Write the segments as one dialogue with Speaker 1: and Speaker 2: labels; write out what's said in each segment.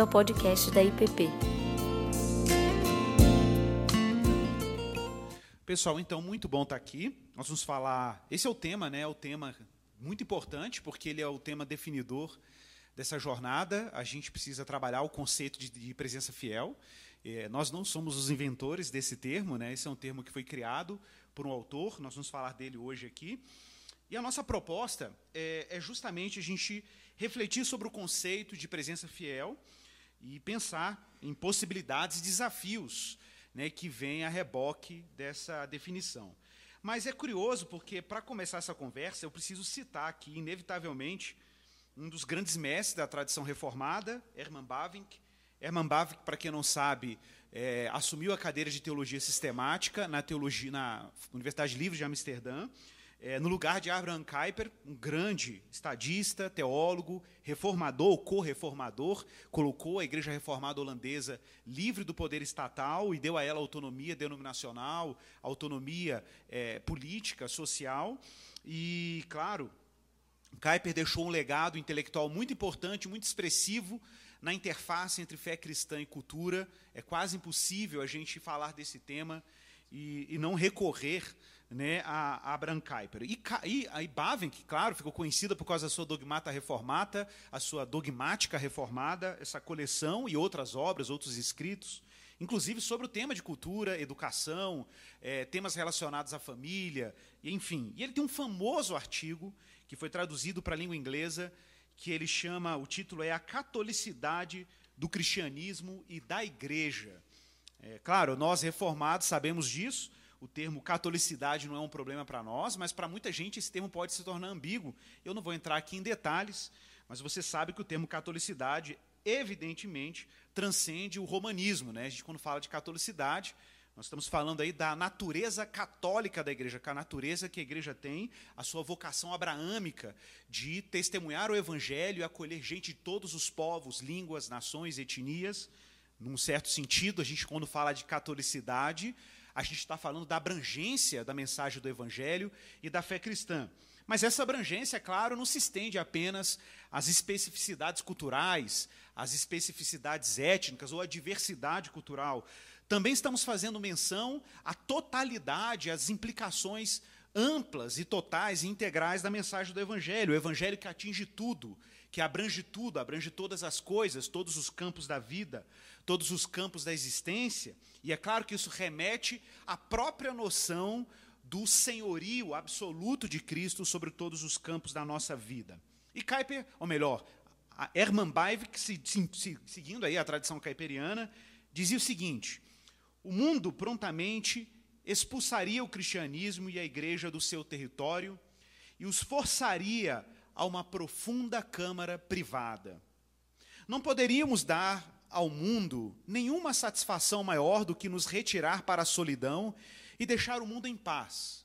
Speaker 1: bem-vindo ao podcast da IPP.
Speaker 2: Pessoal, então, muito bom estar aqui. Nós vamos falar. Esse é o tema, né? É o tema muito importante, porque ele é o tema definidor dessa jornada. A gente precisa trabalhar o conceito de, de presença fiel. É, nós não somos os inventores desse termo, né? Esse é um termo que foi criado por um autor. Nós vamos falar dele hoje aqui. E a nossa proposta é, é justamente a gente refletir sobre o conceito de presença fiel e pensar em possibilidades e desafios né, que vêm a reboque dessa definição. Mas é curioso porque, para começar essa conversa, eu preciso citar aqui, inevitavelmente, um dos grandes mestres da tradição reformada, Hermann Bavinck. Hermann Bavinck, para quem não sabe, é, assumiu a cadeira de teologia sistemática na, teologia, na Universidade Livre de Amsterdã é, no lugar de Abraham Kuyper, um grande estadista, teólogo, reformador, co-reformador, colocou a Igreja Reformada Holandesa livre do poder estatal e deu a ela autonomia denominacional, autonomia é, política, social. E, claro, Kuyper deixou um legado intelectual muito importante, muito expressivo na interface entre fé cristã e cultura. É quase impossível a gente falar desse tema e, e não recorrer né, a, Abraham Kuyper. E, e Bavinck, claro, ficou conhecida por causa da sua Dogmata Reformata, a sua Dogmática Reformada, essa coleção e outras obras, outros escritos, inclusive sobre o tema de cultura, educação, é, temas relacionados à família, enfim. E ele tem um famoso artigo que foi traduzido para a língua inglesa, que ele chama, o título é A Catolicidade do Cristianismo e da Igreja. É, claro, nós reformados sabemos disso, o termo catolicidade não é um problema para nós, mas para muita gente esse termo pode se tornar ambíguo. Eu não vou entrar aqui em detalhes, mas você sabe que o termo catolicidade, evidentemente, transcende o romanismo. Né? A gente, quando fala de catolicidade, nós estamos falando aí da natureza católica da igreja, é a natureza que a igreja tem, a sua vocação abraâmica de testemunhar o evangelho e acolher gente de todos os povos, línguas, nações, etnias. Num certo sentido, a gente, quando fala de catolicidade, a gente está falando da abrangência da mensagem do Evangelho e da fé cristã. Mas essa abrangência, é claro, não se estende apenas às especificidades culturais, às especificidades étnicas ou à diversidade cultural. Também estamos fazendo menção à totalidade, às implicações amplas e totais e integrais da mensagem do Evangelho. O Evangelho que atinge tudo, que abrange tudo, abrange todas as coisas, todos os campos da vida, todos os campos da existência. E é claro que isso remete à própria noção do senhorio absoluto de Cristo sobre todos os campos da nossa vida. E Kuyper, ou melhor, Hermann Bavinck, seguindo aí a tradição caiperiana, dizia o seguinte: o mundo prontamente expulsaria o cristianismo e a igreja do seu território e os forçaria a uma profunda câmara privada. Não poderíamos dar ao mundo nenhuma satisfação maior do que nos retirar para a solidão e deixar o mundo em paz,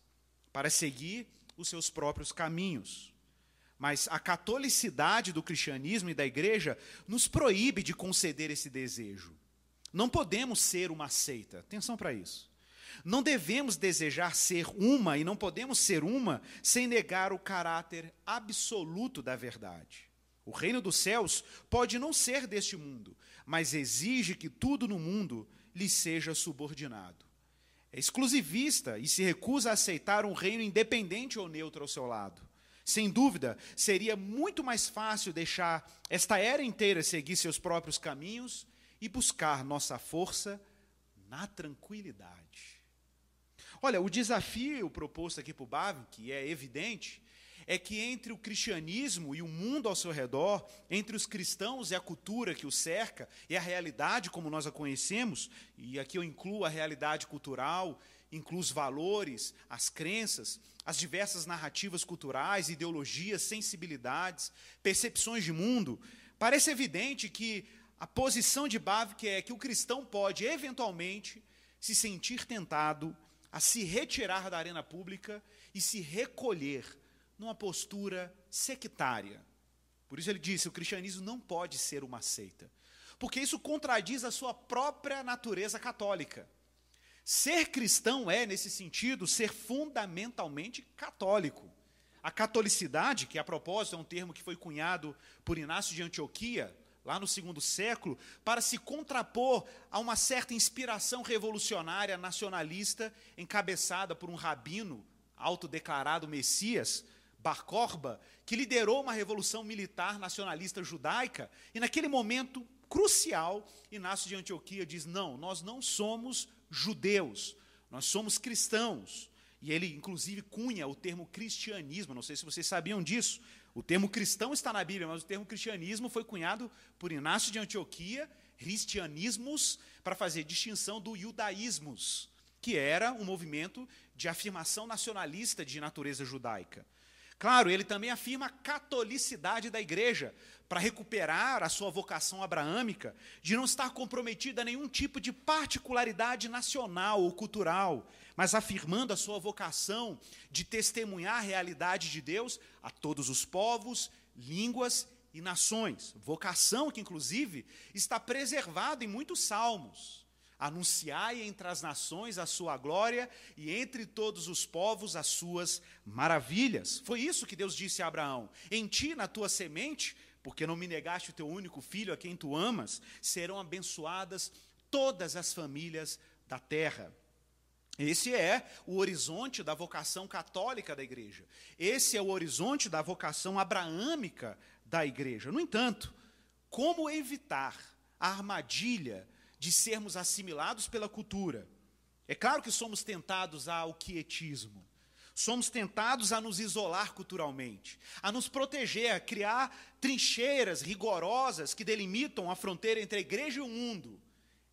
Speaker 2: para seguir os seus próprios caminhos. Mas a catolicidade do cristianismo e da igreja nos proíbe de conceder esse desejo. Não podemos ser uma seita, atenção para isso. Não devemos desejar ser uma e não podemos ser uma sem negar o caráter absoluto da verdade. O reino dos céus pode não ser deste mundo, mas exige que tudo no mundo lhe seja subordinado. É exclusivista e se recusa a aceitar um reino independente ou neutro ao seu lado. Sem dúvida, seria muito mais fácil deixar esta era inteira seguir seus próprios caminhos e buscar nossa força na tranquilidade. Olha, o desafio proposto aqui por Bavin, que é evidente, é que entre o cristianismo e o mundo ao seu redor, entre os cristãos e a cultura que o cerca, e a realidade como nós a conhecemos, e aqui eu incluo a realidade cultural, incluo os valores, as crenças, as diversas narrativas culturais, ideologias, sensibilidades, percepções de mundo, parece evidente que a posição de Bavinck é que o cristão pode, eventualmente, se sentir tentado a se retirar da arena pública e se recolher numa postura sectária. Por isso ele disse: o cristianismo não pode ser uma seita, porque isso contradiz a sua própria natureza católica. Ser cristão é, nesse sentido, ser fundamentalmente católico. A catolicidade, que a propósito é um termo que foi cunhado por Inácio de Antioquia, lá no segundo século, para se contrapor a uma certa inspiração revolucionária nacionalista encabeçada por um rabino autodeclarado Messias, Bar que liderou uma revolução militar nacionalista judaica, e naquele momento crucial, Inácio de Antioquia diz: não, nós não somos judeus, nós somos cristãos. E ele, inclusive, cunha o termo cristianismo, não sei se vocês sabiam disso. O termo cristão está na Bíblia, mas o termo cristianismo foi cunhado por Inácio de Antioquia, cristianismos, para fazer distinção do judaísmos, que era um movimento de afirmação nacionalista de natureza judaica. Claro, ele também afirma a catolicidade da igreja, para recuperar a sua vocação abraâmica, de não estar comprometida a nenhum tipo de particularidade nacional ou cultural, mas afirmando a sua vocação de testemunhar a realidade de Deus a todos os povos, línguas e nações. Vocação que, inclusive, está preservada em muitos salmos. Anunciai entre as nações a sua glória e entre todos os povos as suas maravilhas. Foi isso que Deus disse a Abraão: Em ti, na tua semente, porque não me negaste o teu único filho a quem tu amas, serão abençoadas todas as famílias da terra. Esse é o horizonte da vocação católica da igreja. Esse é o horizonte da vocação abraâmica da igreja. No entanto, como evitar a armadilha de sermos assimilados pela cultura. É claro que somos tentados ao quietismo. Somos tentados a nos isolar culturalmente, a nos proteger, a criar trincheiras rigorosas que delimitam a fronteira entre a igreja e o mundo,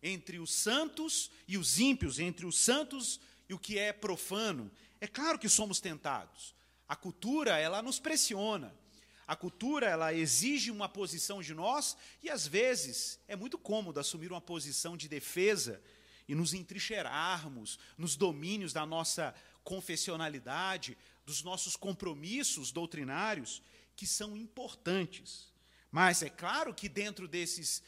Speaker 2: entre os santos e os ímpios, entre os santos e o que é profano. É claro que somos tentados. A cultura, ela nos pressiona. A cultura, ela exige uma posição de nós e às vezes é muito cômodo assumir uma posição de defesa e nos entrincheirarmos nos domínios da nossa confessionalidade, dos nossos compromissos doutrinários, que são importantes. Mas é claro que dentro desses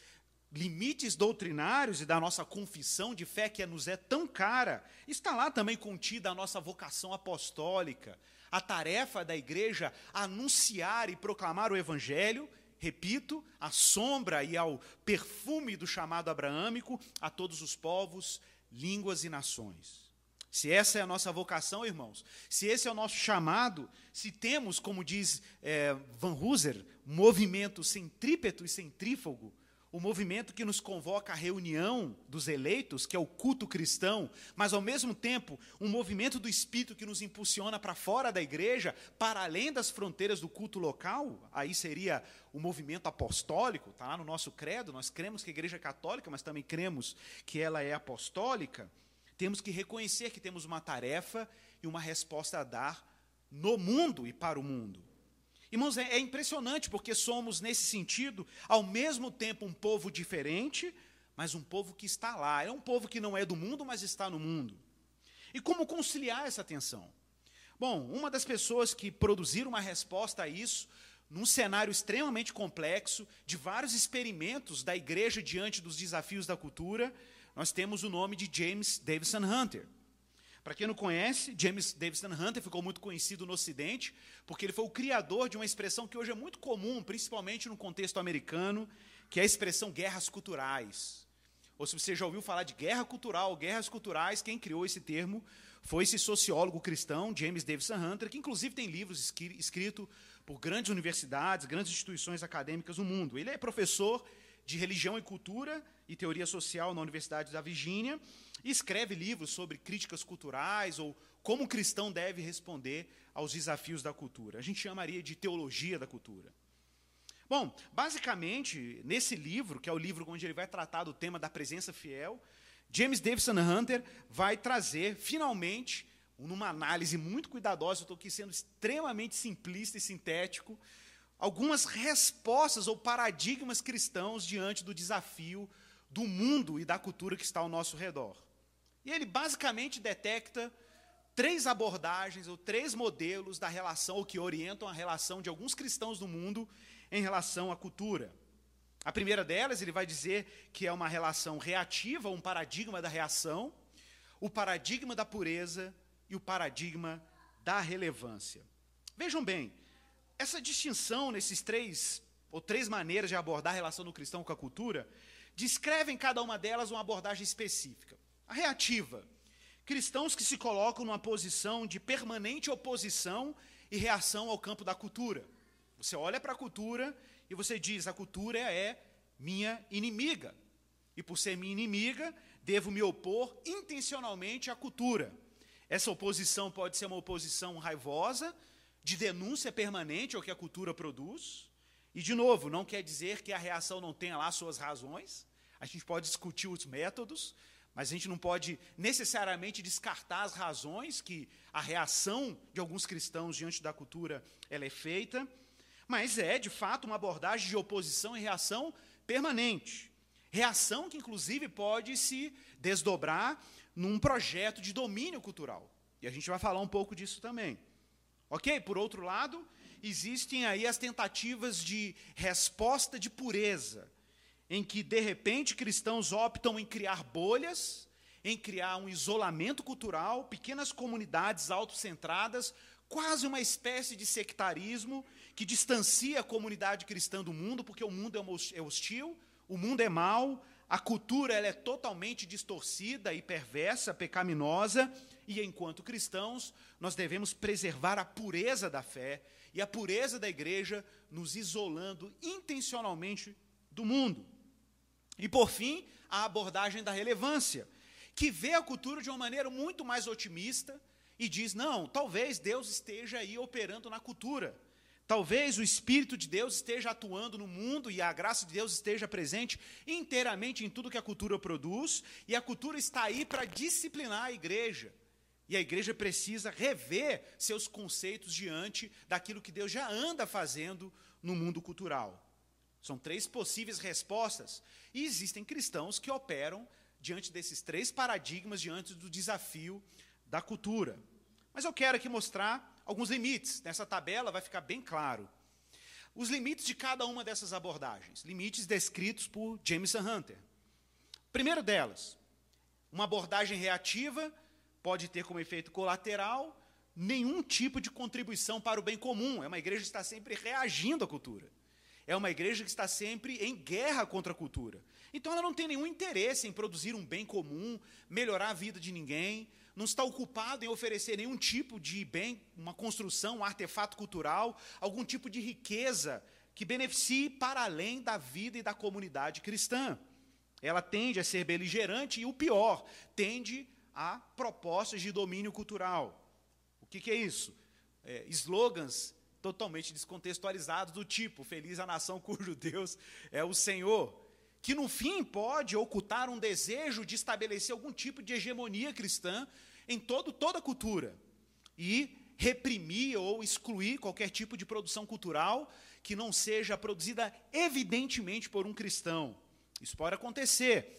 Speaker 2: limites doutrinários e da nossa confissão de fé que nos é tão cara, está lá também contida a nossa vocação apostólica, a tarefa da igreja anunciar e proclamar o evangelho, repito, à sombra e ao perfume do chamado abraâmico a todos os povos, línguas e nações. Se essa é a nossa vocação, irmãos, se esse é o nosso chamado, se temos, como diz é, Van Hooser, movimento centrípeto e centrífugo, o movimento que nos convoca à reunião dos eleitos, que é o culto cristão, mas ao mesmo tempo um movimento do Espírito que nos impulsiona para fora da igreja, para além das fronteiras do culto local, aí seria o movimento apostólico, está lá no nosso credo, nós cremos que a igreja é católica, mas também cremos que ela é apostólica. Temos que reconhecer que temos uma tarefa e uma resposta a dar no mundo e para o mundo. Irmãos, é, é impressionante porque somos, nesse sentido, ao mesmo tempo um povo diferente, mas um povo que está lá. É um povo que não é do mundo, mas está no mundo. E como conciliar essa tensão? Bom, uma das pessoas que produziram uma resposta a isso, num cenário extremamente complexo, de vários experimentos da igreja diante dos desafios da cultura, nós temos o nome de James Davison Hunter. Para quem não conhece, James Davison Hunter ficou muito conhecido no Ocidente, porque ele foi o criador de uma expressão que hoje é muito comum, principalmente no contexto americano, que é a expressão guerras culturais. Ou se você já ouviu falar de guerra cultural, guerras culturais, quem criou esse termo foi esse sociólogo cristão, James Davison Hunter, que inclusive tem livros escritos por grandes universidades, grandes instituições acadêmicas no mundo. Ele é professor de religião e cultura e teoria social na Universidade da Virgínia e escreve livros sobre críticas culturais ou como o cristão deve responder aos desafios da cultura. A gente chamaria de teologia da cultura. Bom, basicamente, nesse livro, que é o livro onde ele vai tratar do tema da presença fiel, James Davison Hunter vai trazer, finalmente, numa análise muito cuidadosa, eu estou aqui sendo extremamente simplista e sintético, algumas respostas ou paradigmas cristãos diante do desafio do mundo e da cultura que está ao nosso redor. E ele basicamente detecta três abordagens ou três modelos da relação, ou que orientam a relação de alguns cristãos do mundo em relação à cultura. A primeira delas, ele vai dizer que é uma relação reativa, um paradigma da reação, o paradigma da pureza e o paradigma da relevância. Vejam bem, essa distinção nesses três ou três maneiras de abordar a relação do cristão com a cultura, descrevem cada uma delas uma abordagem específica. A reativa, cristãos que se colocam numa posição de permanente oposição e reação ao campo da cultura. Você olha para a cultura e você diz: a cultura é minha inimiga. E por ser minha inimiga, devo me opor intencionalmente à cultura. Essa oposição pode ser uma oposição raivosa, de denúncia permanente ao que a cultura produz. E, de novo, não quer dizer que a reação não tenha lá suas razões. A gente pode discutir os métodos, mas a gente não pode necessariamente descartar as razões que a reação de alguns cristãos diante da cultura ela é feita. Mas é, de fato, uma abordagem de oposição e reação permanente. Reação que, inclusive, pode se desdobrar num projeto de domínio cultural. E a gente vai falar um pouco disso também. Ok? Por outro lado, existem aí as tentativas de resposta de pureza, em que, de repente, cristãos optam em criar bolhas, em criar um isolamento cultural, pequenas comunidades autocentradas, quase uma espécie de sectarismo que distancia a comunidade cristã do mundo, porque o mundo é, é hostil, o mundo é mau, a cultura ela é totalmente distorcida e perversa, pecaminosa, e enquanto cristãos, nós devemos preservar a pureza da fé e a pureza da igreja, nos isolando intencionalmente do mundo. E por fim, a abordagem da relevância, que vê a cultura de uma maneira muito mais otimista e diz: não, talvez Deus esteja aí operando na cultura. Talvez o Espírito de Deus esteja atuando no mundo e a graça de Deus esteja presente inteiramente em tudo que a cultura produz, e a cultura está aí para disciplinar a igreja. E a igreja precisa rever seus conceitos diante daquilo que Deus já anda fazendo no mundo cultural. São três possíveis respostas, e existem cristãos que operam diante desses três paradigmas, diante do desafio da cultura. Mas eu quero aqui mostrar alguns limites. Nessa tabela vai ficar bem claro. Os limites de cada uma dessas abordagens, limites descritos por Jameson Hunter. Primeiro delas, uma abordagem reativa pode ter como efeito colateral nenhum tipo de contribuição para o bem comum. É uma igreja que está sempre reagindo à cultura. É uma igreja que está sempre em guerra contra a cultura. Então ela não tem nenhum interesse em produzir um bem comum, melhorar a vida de ninguém, não está ocupado em oferecer nenhum tipo de bem, uma construção, um artefato cultural, algum tipo de riqueza que beneficie para além da vida e da comunidade cristã. Ela tende a ser beligerante e, o pior, tende a propostas de domínio cultural. O que, que é isso? É, slogans totalmente descontextualizados, do tipo: Feliz a nação cujo Deus é o Senhor que no fim pode ocultar um desejo de estabelecer algum tipo de hegemonia cristã em todo, toda a cultura e reprimir ou excluir qualquer tipo de produção cultural que não seja produzida evidentemente por um cristão. Isso pode acontecer.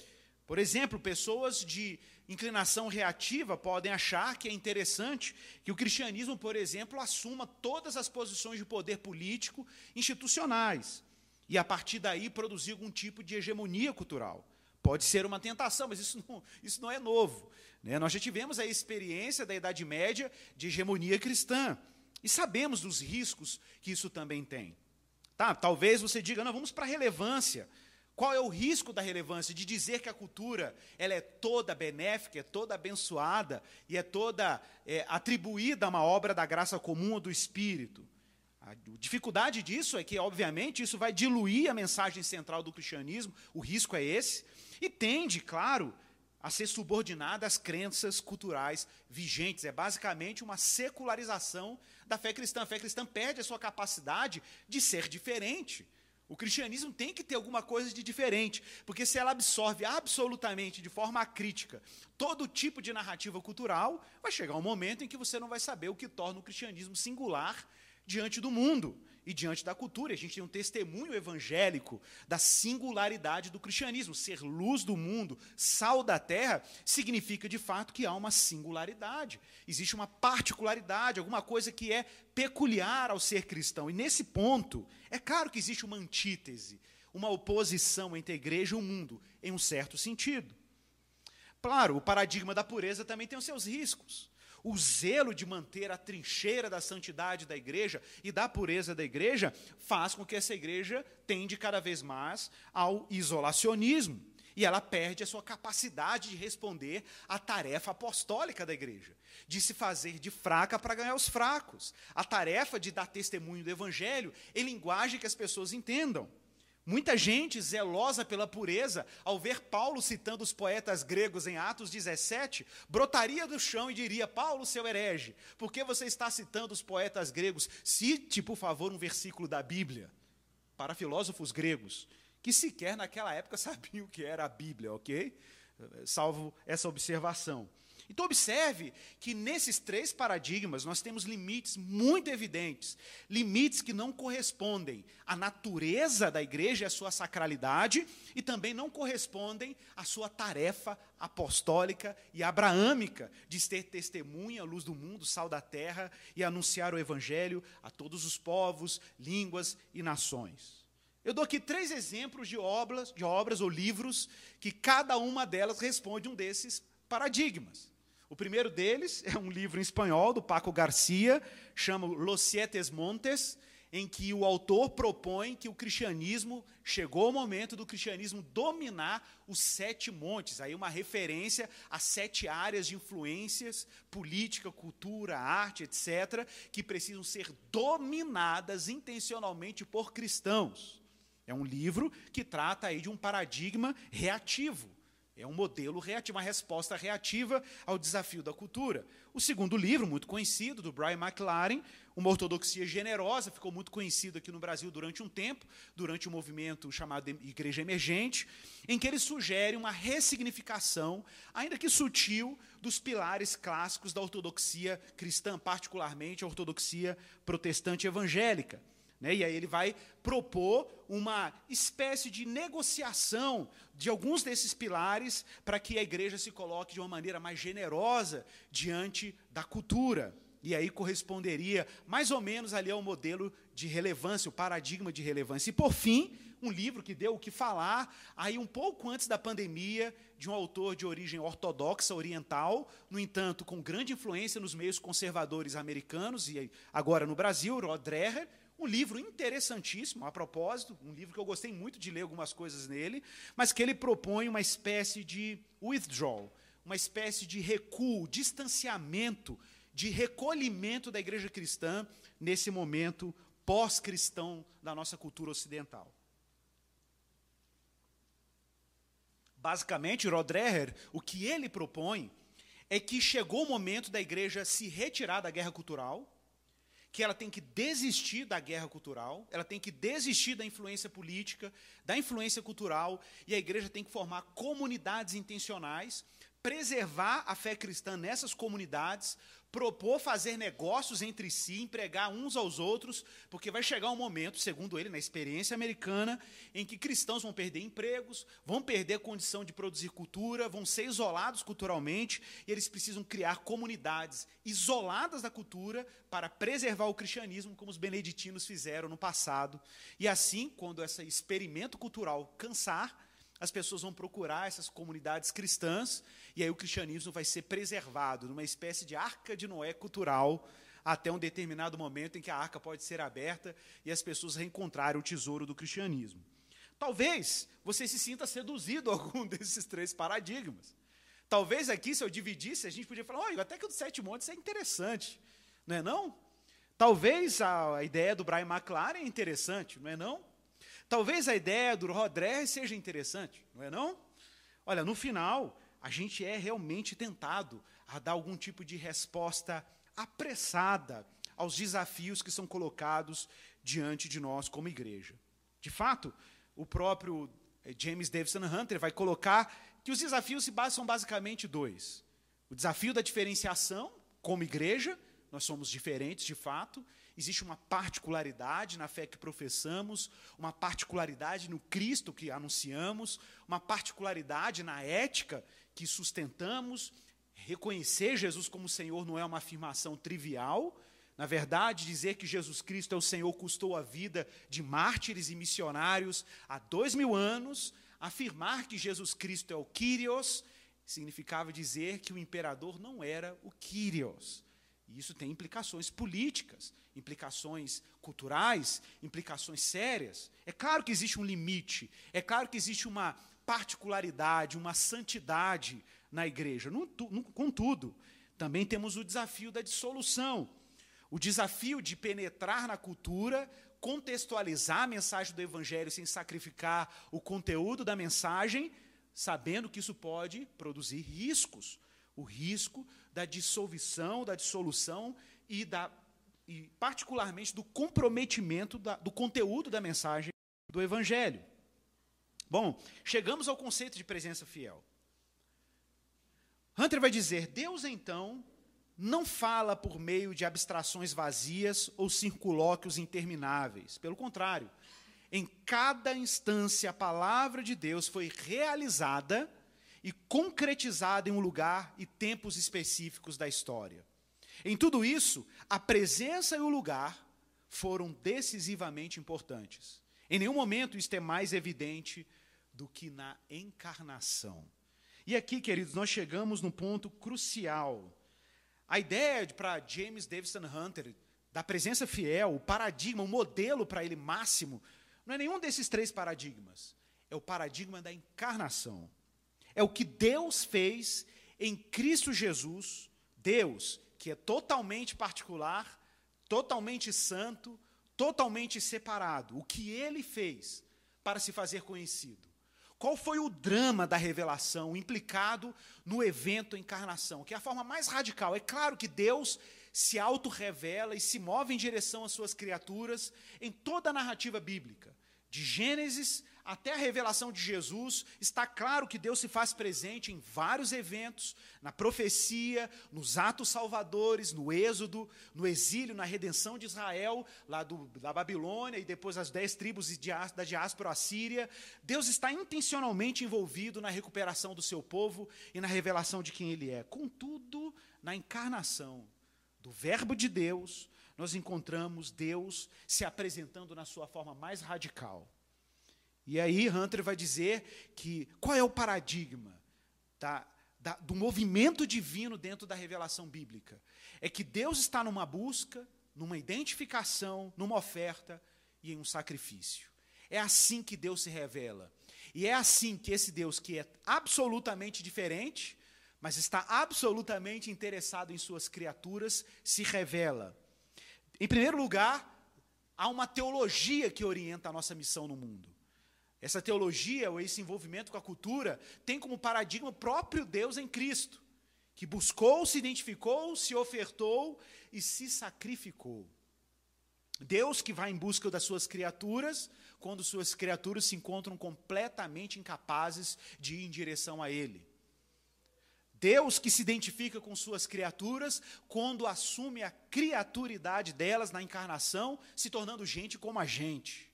Speaker 2: Por exemplo, pessoas de inclinação reativa podem achar que é interessante que o cristianismo, por exemplo, assuma todas as posições de poder político institucionais e a partir daí produzir algum tipo de hegemonia cultural. Pode ser uma tentação, mas isso não, isso não é novo. Né? Nós já tivemos a experiência da Idade Média de hegemonia cristã e sabemos dos riscos que isso também tem. Tá, talvez você diga, não, vamos para a relevância. Qual é o risco da relevância? De dizer que a cultura ela é toda benéfica, é toda abençoada e é toda é, atribuída a uma obra da graça comum do Espírito. A dificuldade disso é que, obviamente, isso vai diluir a mensagem central do cristianismo, o risco é esse, e tende, claro, a ser subordinada às crenças culturais vigentes. É basicamente uma secularização da fé cristã. A fé cristã perde a sua capacidade de ser diferente. O cristianismo tem que ter alguma coisa de diferente, porque se ela absorve absolutamente, de forma crítica, todo tipo de narrativa cultural, vai chegar um momento em que você não vai saber o que torna o cristianismo singular diante do mundo e diante da cultura. A gente tem um testemunho evangélico da singularidade do cristianismo. Ser luz do mundo, sal da terra, significa de fato que há uma singularidade. Existe uma particularidade, alguma coisa que é peculiar ao ser cristão. E nesse ponto, é claro que existe uma antítese, uma oposição entre a igreja e o mundo, em um certo sentido. Claro, o paradigma da pureza também tem os seus riscos. O zelo de manter a trincheira da santidade da igreja e da pureza da igreja faz com que essa igreja tende cada vez mais ao isolacionismo. E ela perde a sua capacidade de responder à tarefa apostólica da igreja, de se fazer de fraca para ganhar os fracos, a tarefa de dar testemunho do evangelho em linguagem que as pessoas entendam. Muita gente zelosa pela pureza, ao ver Paulo citando os poetas gregos em Atos 17, brotaria do chão e diria: Paulo, seu herege, por que você está citando os poetas gregos? Cite, por favor, um versículo da Bíblia. Para filósofos gregos, que sequer naquela época sabiam o que era a Bíblia, ok? Salvo essa observação. Então, observe que nesses três paradigmas nós temos limites muito evidentes, limites que não correspondem à natureza da igreja e à sua sacralidade, e também não correspondem à sua tarefa apostólica e abraâmica de ser testemunha, luz do mundo, sal da terra e anunciar o evangelho a todos os povos, línguas e nações. Eu dou aqui três exemplos de obras, de obras ou livros que cada uma delas responde um desses paradigmas. O primeiro deles é um livro em espanhol do Paco Garcia, chama Los Siete Montes, em que o autor propõe que o cristianismo chegou o momento do cristianismo dominar os sete montes, aí uma referência a sete áreas de influências, política, cultura, arte, etc., que precisam ser dominadas intencionalmente por cristãos. É um livro que trata aí de um paradigma reativo. É um modelo reativo, uma resposta reativa ao desafio da cultura. O segundo livro, muito conhecido, do Brian McLaren, Uma Ortodoxia Generosa, ficou muito conhecido aqui no Brasil durante um tempo, durante o um movimento chamado Igreja Emergente, em que ele sugere uma ressignificação, ainda que sutil, dos pilares clássicos da ortodoxia cristã, particularmente a ortodoxia protestante evangélica. Né? E aí ele vai propor uma espécie de negociação de alguns desses pilares para que a igreja se coloque de uma maneira mais generosa diante da cultura. E aí corresponderia mais ou menos ali ao modelo de relevância, o paradigma de relevância. E por fim, um livro que deu o que falar, aí um pouco antes da pandemia, de um autor de origem ortodoxa, oriental, no entanto, com grande influência nos meios conservadores americanos e agora no Brasil, Rod Dreher, um livro interessantíssimo, a propósito, um livro que eu gostei muito de ler algumas coisas nele, mas que ele propõe uma espécie de withdrawal, uma espécie de recuo, distanciamento, de recolhimento da igreja cristã nesse momento pós-cristão da nossa cultura ocidental. Basicamente, Rodreher, o que ele propõe é que chegou o momento da igreja se retirar da guerra cultural, que ela tem que desistir da guerra cultural, ela tem que desistir da influência política, da influência cultural, e a igreja tem que formar comunidades intencionais, preservar a fé cristã nessas comunidades, propor fazer negócios entre si, empregar uns aos outros, porque vai chegar um momento, segundo ele, na experiência americana, em que cristãos vão perder empregos, vão perder condição de produzir cultura, vão ser isolados culturalmente, e eles precisam criar comunidades isoladas da cultura para preservar o cristianismo, como os beneditinos fizeram no passado. E assim, quando esse experimento cultural cansar, as pessoas vão procurar essas comunidades cristãs e aí o cristianismo vai ser preservado numa espécie de arca de Noé cultural até um determinado momento em que a arca pode ser aberta e as pessoas reencontrarem o tesouro do cristianismo. Talvez você se sinta seduzido a algum desses três paradigmas. Talvez aqui, se eu dividisse, a gente podia falar, olha, até que o sete montes é interessante, não é não? Talvez a ideia do Brian McLaren é interessante, não é não? Talvez a ideia do Rodré seja interessante, não é não? Olha, no final, a gente é realmente tentado a dar algum tipo de resposta apressada aos desafios que são colocados diante de nós como igreja. De fato, o próprio eh, James Davison Hunter vai colocar que os desafios são basicamente dois: o desafio da diferenciação como igreja, nós somos diferentes de fato, existe uma particularidade na fé que professamos, uma particularidade no Cristo que anunciamos, uma particularidade na ética que sustentamos. Reconhecer Jesus como Senhor não é uma afirmação trivial. Na verdade, dizer que Jesus Cristo é o Senhor custou a vida de mártires e missionários há dois mil anos. Afirmar que Jesus Cristo é o Kyrios significava dizer que o imperador não era o Kyrios. E isso tem implicações políticas, implicações culturais, implicações sérias. É claro que existe um limite, é claro que existe uma particularidade, uma santidade na igreja. Contudo, também temos o desafio da dissolução, o desafio de penetrar na cultura, contextualizar a mensagem do evangelho sem sacrificar o conteúdo da mensagem, sabendo que isso pode produzir riscos. O risco da dissolução, da dissolução e, da, e particularmente do comprometimento da, do conteúdo da mensagem do evangelho. Bom, chegamos ao conceito de presença fiel. Hunter vai dizer: Deus então não fala por meio de abstrações vazias ou circulóquios intermináveis. Pelo contrário, em cada instância a palavra de Deus foi realizada e concretizada em um lugar e tempos específicos da história. Em tudo isso, a presença e o lugar foram decisivamente importantes. Em nenhum momento isto é mais evidente do que na encarnação. E aqui, queridos, nós chegamos num ponto crucial a ideia para James Davison Hunter da presença fiel, o paradigma, o modelo para ele máximo, não é nenhum desses três paradigmas. É o paradigma da encarnação. É o que Deus fez em Cristo Jesus, Deus, que é totalmente particular, totalmente santo, totalmente separado. O que ele fez para se fazer conhecido. Qual foi o drama da revelação implicado no evento encarnação? Que é a forma mais radical. É claro que Deus se auto-revela e se move em direção às suas criaturas em toda a narrativa bíblica. De Gênesis até a revelação de Jesus, está claro que Deus se faz presente em vários eventos, na profecia, nos atos salvadores, no êxodo, no exílio, na redenção de Israel, lá do, da Babilônia e depois as dez tribos da diáspora assíria. Deus está intencionalmente envolvido na recuperação do seu povo e na revelação de quem ele é. Contudo, na encarnação do Verbo de Deus, nós encontramos Deus se apresentando na sua forma mais radical e aí Hunter vai dizer que qual é o paradigma da, da, do movimento divino dentro da revelação bíblica? É que Deus está numa busca, numa identificação, numa oferta e em um sacrifício. É assim que Deus se revela. E é assim que esse Deus, que é absolutamente diferente, mas está absolutamente interessado em suas criaturas, se revela. Em primeiro lugar, há uma teologia que orienta a nossa missão no mundo. Essa teologia, ou esse envolvimento com a cultura, tem como paradigma o próprio Deus em Cristo, que buscou, se identificou, se ofertou e se sacrificou. Deus que vai em busca das suas criaturas, quando suas criaturas se encontram completamente incapazes de ir em direção a Ele. Deus que se identifica com suas criaturas quando assume a criaturidade delas na encarnação, se tornando gente como a gente.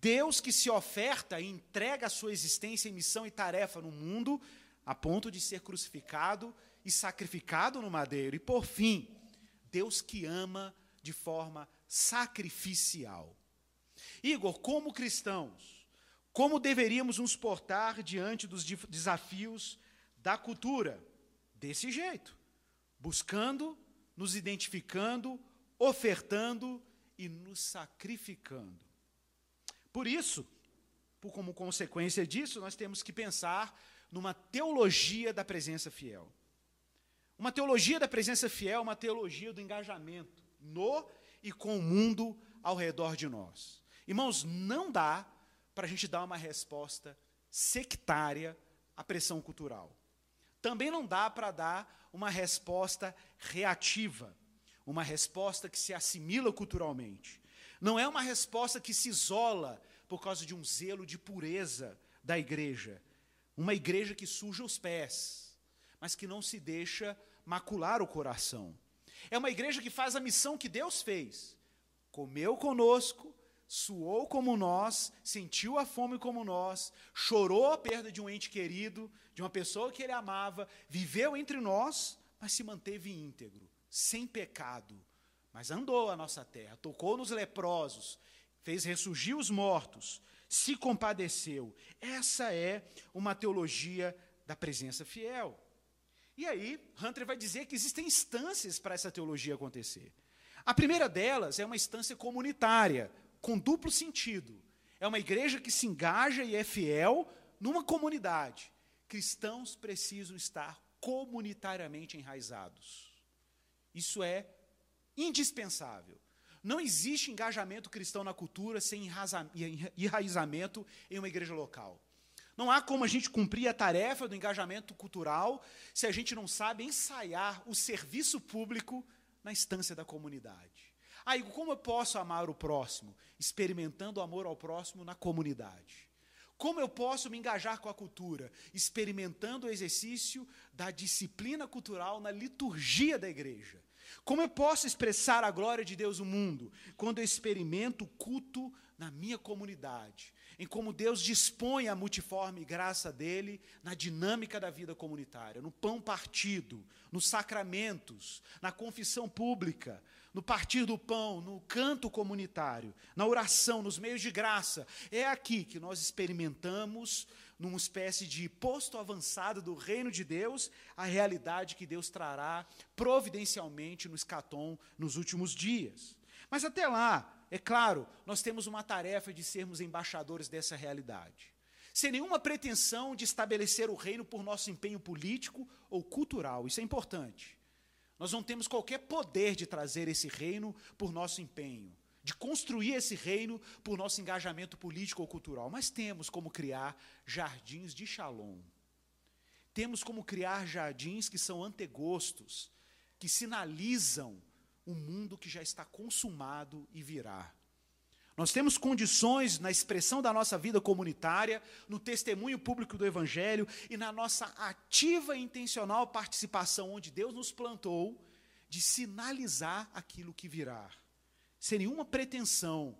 Speaker 2: Deus que se oferta e entrega a sua existência, missão e tarefa no mundo, a ponto de ser crucificado e sacrificado no madeiro. E por fim, Deus que ama de forma sacrificial. Igor, como cristãos, como deveríamos nos portar diante dos desafios da cultura? Desse jeito, buscando, nos identificando, ofertando e nos sacrificando. Por isso, como consequência disso, nós temos que pensar numa teologia da presença fiel. Uma teologia da presença fiel, uma teologia do engajamento no e com o mundo ao redor de nós. Irmãos, não dá para a gente dar uma resposta sectária à pressão cultural. Também não dá para dar uma resposta reativa, uma resposta que se assimila culturalmente. Não é uma resposta que se isola por causa de um zelo de pureza da igreja. Uma igreja que suja os pés, mas que não se deixa macular o coração. É uma igreja que faz a missão que Deus fez. Comeu conosco, suou como nós, sentiu a fome como nós, chorou a perda de um ente querido, de uma pessoa que ele amava, viveu entre nós, mas se manteve íntegro, sem pecado, mas andou a nossa terra, tocou nos leprosos, fez ressurgir os mortos, se compadeceu. Essa é uma teologia da presença fiel. E aí, Hunter vai dizer que existem instâncias para essa teologia acontecer. A primeira delas é uma instância comunitária, com duplo sentido. É uma igreja que se engaja e é fiel numa comunidade. Cristãos precisam estar comunitariamente enraizados. Isso é indispensável. Não existe engajamento cristão na cultura sem enraizamento em uma igreja local. Não há como a gente cumprir a tarefa do engajamento cultural se a gente não sabe ensaiar o serviço público na instância da comunidade. Aí, como eu posso amar o próximo? Experimentando o amor ao próximo na comunidade. Como eu posso me engajar com a cultura? Experimentando o exercício da disciplina cultural na liturgia da igreja. Como eu posso expressar a glória de Deus no mundo? Quando eu experimento o culto na minha comunidade em como Deus dispõe a multiforme graça dele na dinâmica da vida comunitária, no pão partido, nos sacramentos, na confissão pública, no partir do pão, no canto comunitário, na oração, nos meios de graça. É aqui que nós experimentamos, numa espécie de posto avançado do reino de Deus, a realidade que Deus trará providencialmente no escatom nos últimos dias. Mas até lá, é claro, nós temos uma tarefa de sermos embaixadores dessa realidade. Sem nenhuma pretensão de estabelecer o reino por nosso empenho político ou cultural. Isso é importante. Nós não temos qualquer poder de trazer esse reino por nosso empenho, de construir esse reino por nosso engajamento político ou cultural, mas temos como criar jardins de shalom. Temos como criar jardins que são antegostos, que sinalizam um mundo que já está consumado e virá. Nós temos condições na expressão da nossa vida comunitária, no testemunho público do Evangelho e na nossa ativa e intencional participação onde Deus nos plantou, de sinalizar aquilo que virá. Sem nenhuma pretensão,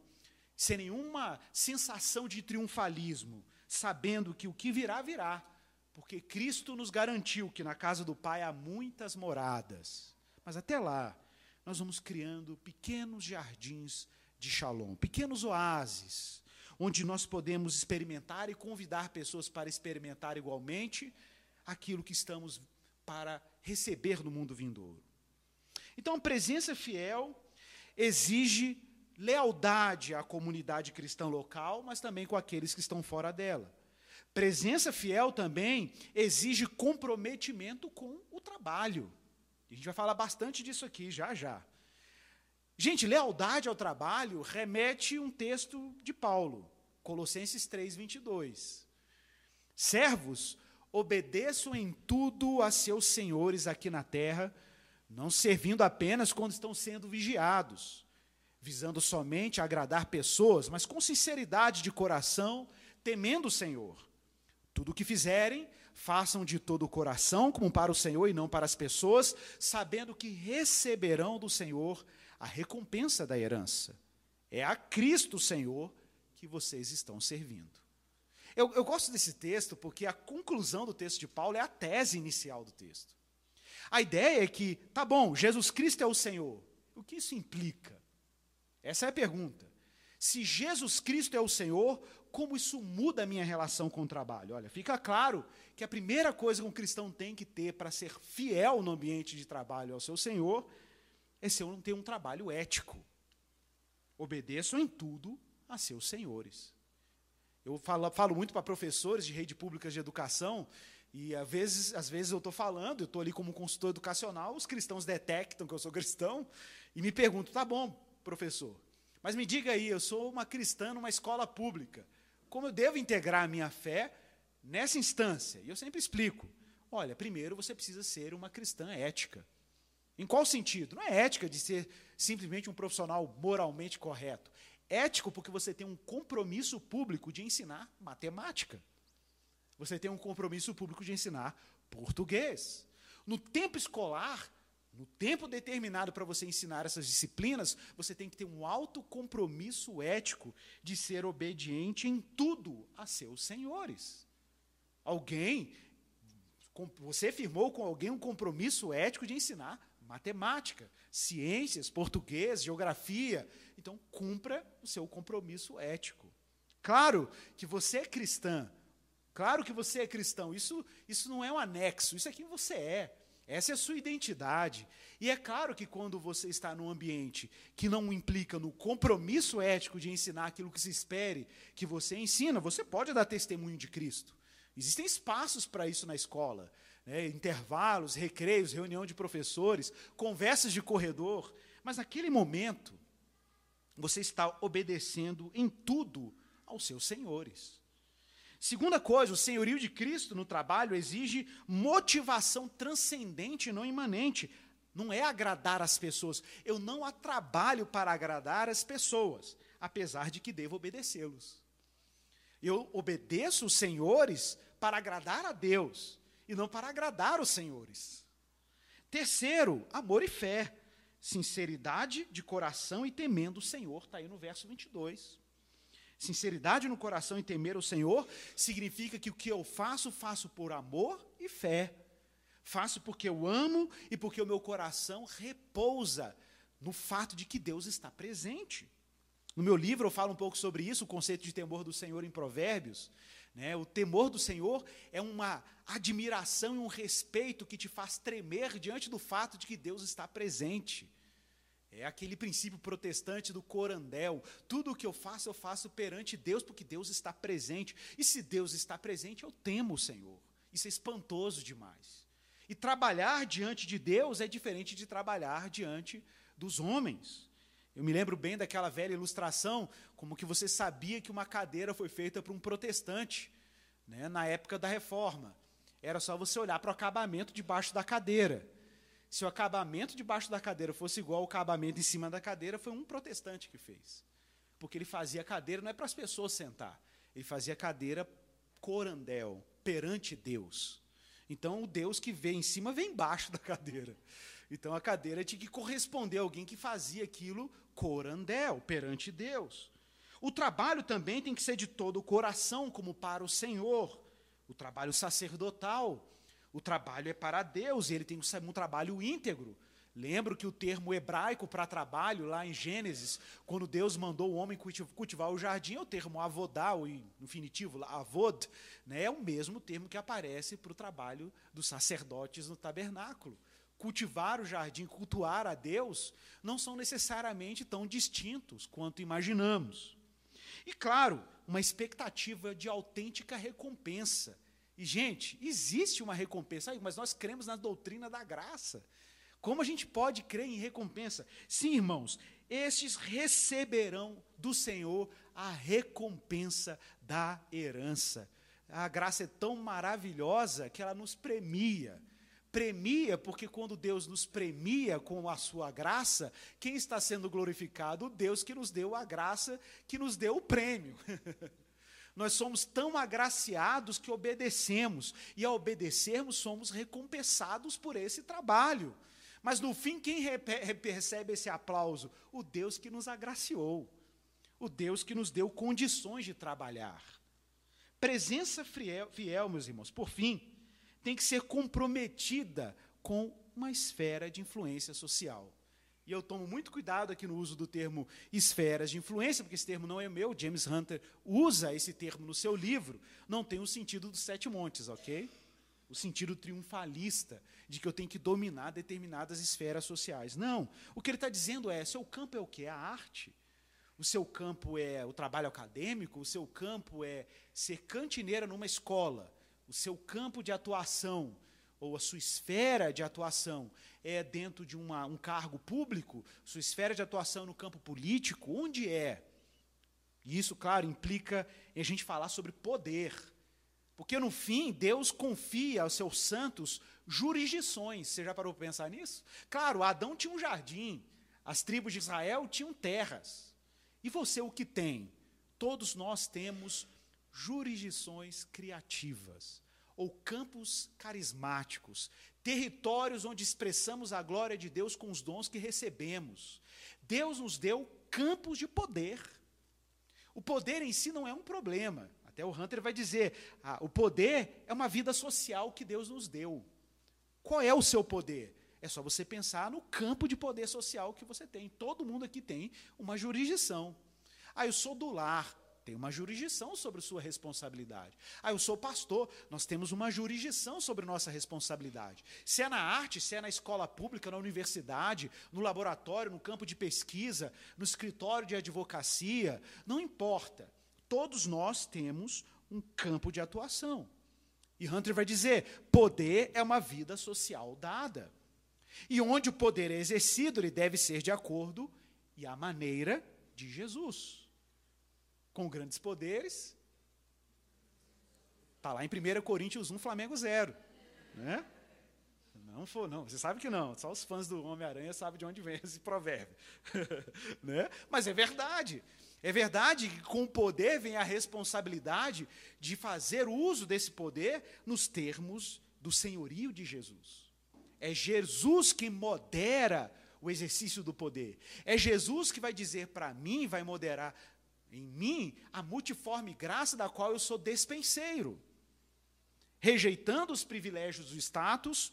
Speaker 2: sem nenhuma sensação de triunfalismo, sabendo que o que virá, virá, porque Cristo nos garantiu que na casa do Pai há muitas moradas. Mas até lá, nós vamos criando pequenos jardins de shalom, pequenos oásis, onde nós podemos experimentar e convidar pessoas para experimentar igualmente aquilo que estamos para receber no mundo vindouro. Então, a presença fiel exige lealdade à comunidade cristã local, mas também com aqueles que estão fora dela. Presença fiel também exige comprometimento com o trabalho. A gente vai falar bastante disso aqui já já. Gente, lealdade ao trabalho remete um texto de Paulo, Colossenses 3, 22. Servos, obedeçam em tudo a seus senhores aqui na terra, não servindo apenas quando estão sendo vigiados, visando somente agradar pessoas, mas com sinceridade de coração, temendo o Senhor. Tudo o que fizerem, façam de todo o coração, como para o Senhor e não para as pessoas, sabendo que receberão do Senhor a recompensa da herança. É a Cristo Senhor que vocês estão servindo. Eu, eu, gosto desse texto porque a conclusão do texto de Paulo é a tese inicial do texto. A ideia é que, tá bom, Jesus Cristo é o Senhor. O que isso implica? Essa é a pergunta. Se Jesus Cristo é o Senhor, como isso muda a minha relação com o trabalho? Olha, fica claro que a primeira coisa que um cristão tem que ter para ser fiel no ambiente de trabalho ao seu Senhor é se eu não tenho um trabalho ético. Obedeçam em tudo a seus senhores. Eu falo, falo muito para professores de rede públicas de educação, e às vezes, às vezes eu estou falando, eu estou ali como consultor educacional, os cristãos detectam que eu sou cristão, e me perguntam: tá bom, professor, mas me diga aí, eu sou uma cristã numa escola pública como eu devo integrar a minha fé nessa instância? E eu sempre explico: olha, primeiro você precisa ser uma cristã ética. Em qual sentido? Não é ética de ser simplesmente um profissional moralmente correto. Ético porque você tem um compromisso público de ensinar matemática. Você tem um compromisso público de ensinar português. No tempo escolar, no tempo determinado para você ensinar essas disciplinas, você tem que ter um alto compromisso ético de ser obediente em tudo a seus senhores. Alguém, você firmou com alguém um compromisso ético de ensinar matemática, ciências, português, geografia. Então, cumpra o seu compromisso ético. Claro que você é cristã, Claro que você é cristão, isso, isso não é um anexo, isso é quem você é. Essa é a sua identidade. E é claro que quando você está num ambiente que não implica no compromisso ético de ensinar aquilo que se espere que você ensina, você pode dar testemunho de Cristo. Existem espaços para isso na escola. Né? intervalos, recreios, reunião de professores, conversas de corredor. Mas naquele momento, você está obedecendo em tudo aos seus senhores. Segunda coisa, o senhorio de Cristo no trabalho exige motivação transcendente e não imanente. Não é agradar as pessoas. Eu não trabalho para agradar as pessoas, apesar de que devo obedecê-los. Eu obedeço os senhores para agradar a Deus e não para agradar os senhores. Terceiro, amor e fé. Sinceridade de coração e temendo o Senhor, está aí no verso 22. Sinceridade no coração e temer o Senhor significa que o que eu faço, faço por amor e fé. Faço porque eu amo e porque o meu coração repousa no fato de que Deus está presente. No meu livro eu falo um pouco sobre isso, o conceito de temor do Senhor em Provérbios. Né? O temor do Senhor é uma admiração e um respeito que te faz tremer diante do fato de que Deus está presente. É aquele princípio protestante do corandel. Tudo o que eu faço, eu faço perante Deus, porque Deus está presente. E se Deus está presente, eu temo o Senhor. Isso é espantoso demais. E trabalhar diante de Deus é diferente de trabalhar diante dos homens. Eu me lembro bem daquela velha ilustração, como que você sabia que uma cadeira foi feita para um protestante, né, na época da reforma. Era só você olhar para o acabamento debaixo da cadeira. Se o acabamento debaixo da cadeira fosse igual ao acabamento em cima da cadeira, foi um protestante que fez. Porque ele fazia cadeira não é para as pessoas sentar, ele fazia cadeira corandel, perante Deus. Então o Deus que vê em cima vem embaixo da cadeira. Então a cadeira tinha que corresponder a alguém que fazia aquilo corandel, perante Deus. O trabalho também tem que ser de todo o coração, como para o Senhor. O trabalho sacerdotal o trabalho é para Deus e ele tem um trabalho íntegro. Lembro que o termo hebraico para trabalho, lá em Gênesis, quando Deus mandou o homem cultivar o jardim, é o termo avodá, o infinitivo, avod, né, é o mesmo termo que aparece para o trabalho dos sacerdotes no tabernáculo. Cultivar o jardim, cultuar a Deus, não são necessariamente tão distintos quanto imaginamos. E, claro, uma expectativa de autêntica recompensa. E, gente, existe uma recompensa mas nós cremos na doutrina da graça. Como a gente pode crer em recompensa? Sim, irmãos, estes receberão do Senhor a recompensa da herança. A graça é tão maravilhosa que ela nos premia. Premia, porque quando Deus nos premia com a sua graça, quem está sendo glorificado? Deus que nos deu a graça, que nos deu o prêmio. Nós somos tão agraciados que obedecemos, e ao obedecermos, somos recompensados por esse trabalho. Mas no fim, quem recebe esse aplauso? O Deus que nos agraciou, o Deus que nos deu condições de trabalhar. Presença fiel, fiel, meus irmãos, por fim, tem que ser comprometida com uma esfera de influência social. E eu tomo muito cuidado aqui no uso do termo esferas de influência, porque esse termo não é meu, James Hunter usa esse termo no seu livro, não tem o sentido dos sete montes, ok? O sentido triunfalista, de que eu tenho que dominar determinadas esferas sociais. Não. O que ele está dizendo é: seu campo é o que? É a arte. O seu campo é o trabalho acadêmico, o seu campo é ser cantineira numa escola, o seu campo de atuação ou a sua esfera de atuação é dentro de uma, um cargo público, sua esfera de atuação no campo político, onde é? E isso, claro, implica a gente falar sobre poder. Porque, no fim, Deus confia aos seus santos jurisdições. Você já parou para pensar nisso? Claro, Adão tinha um jardim, as tribos de Israel tinham terras. E você o que tem? Todos nós temos jurisdições criativas ou campos carismáticos, territórios onde expressamos a glória de Deus com os dons que recebemos. Deus nos deu campos de poder. O poder em si não é um problema. Até o Hunter vai dizer: ah, o poder é uma vida social que Deus nos deu. Qual é o seu poder? É só você pensar no campo de poder social que você tem. Todo mundo aqui tem uma jurisdição. Ah, eu sou do lar. Tem uma jurisdição sobre sua responsabilidade. Ah, eu sou pastor, nós temos uma jurisdição sobre nossa responsabilidade. Se é na arte, se é na escola pública, na universidade, no laboratório, no campo de pesquisa, no escritório de advocacia, não importa. Todos nós temos um campo de atuação. E Hunter vai dizer: poder é uma vida social dada. E onde o poder é exercido, ele deve ser de acordo e à maneira de Jesus com grandes poderes. Está lá em 1 Coríntios 1, Flamengo 0. Né? Não for, não. Você sabe que não. Só os fãs do Homem-Aranha sabem de onde vem esse provérbio. né? Mas é verdade. É verdade que com o poder vem a responsabilidade de fazer uso desse poder nos termos do senhorio de Jesus. É Jesus que modera o exercício do poder. É Jesus que vai dizer para mim, vai moderar em mim a multiforme graça da qual eu sou despenseiro, rejeitando os privilégios do status,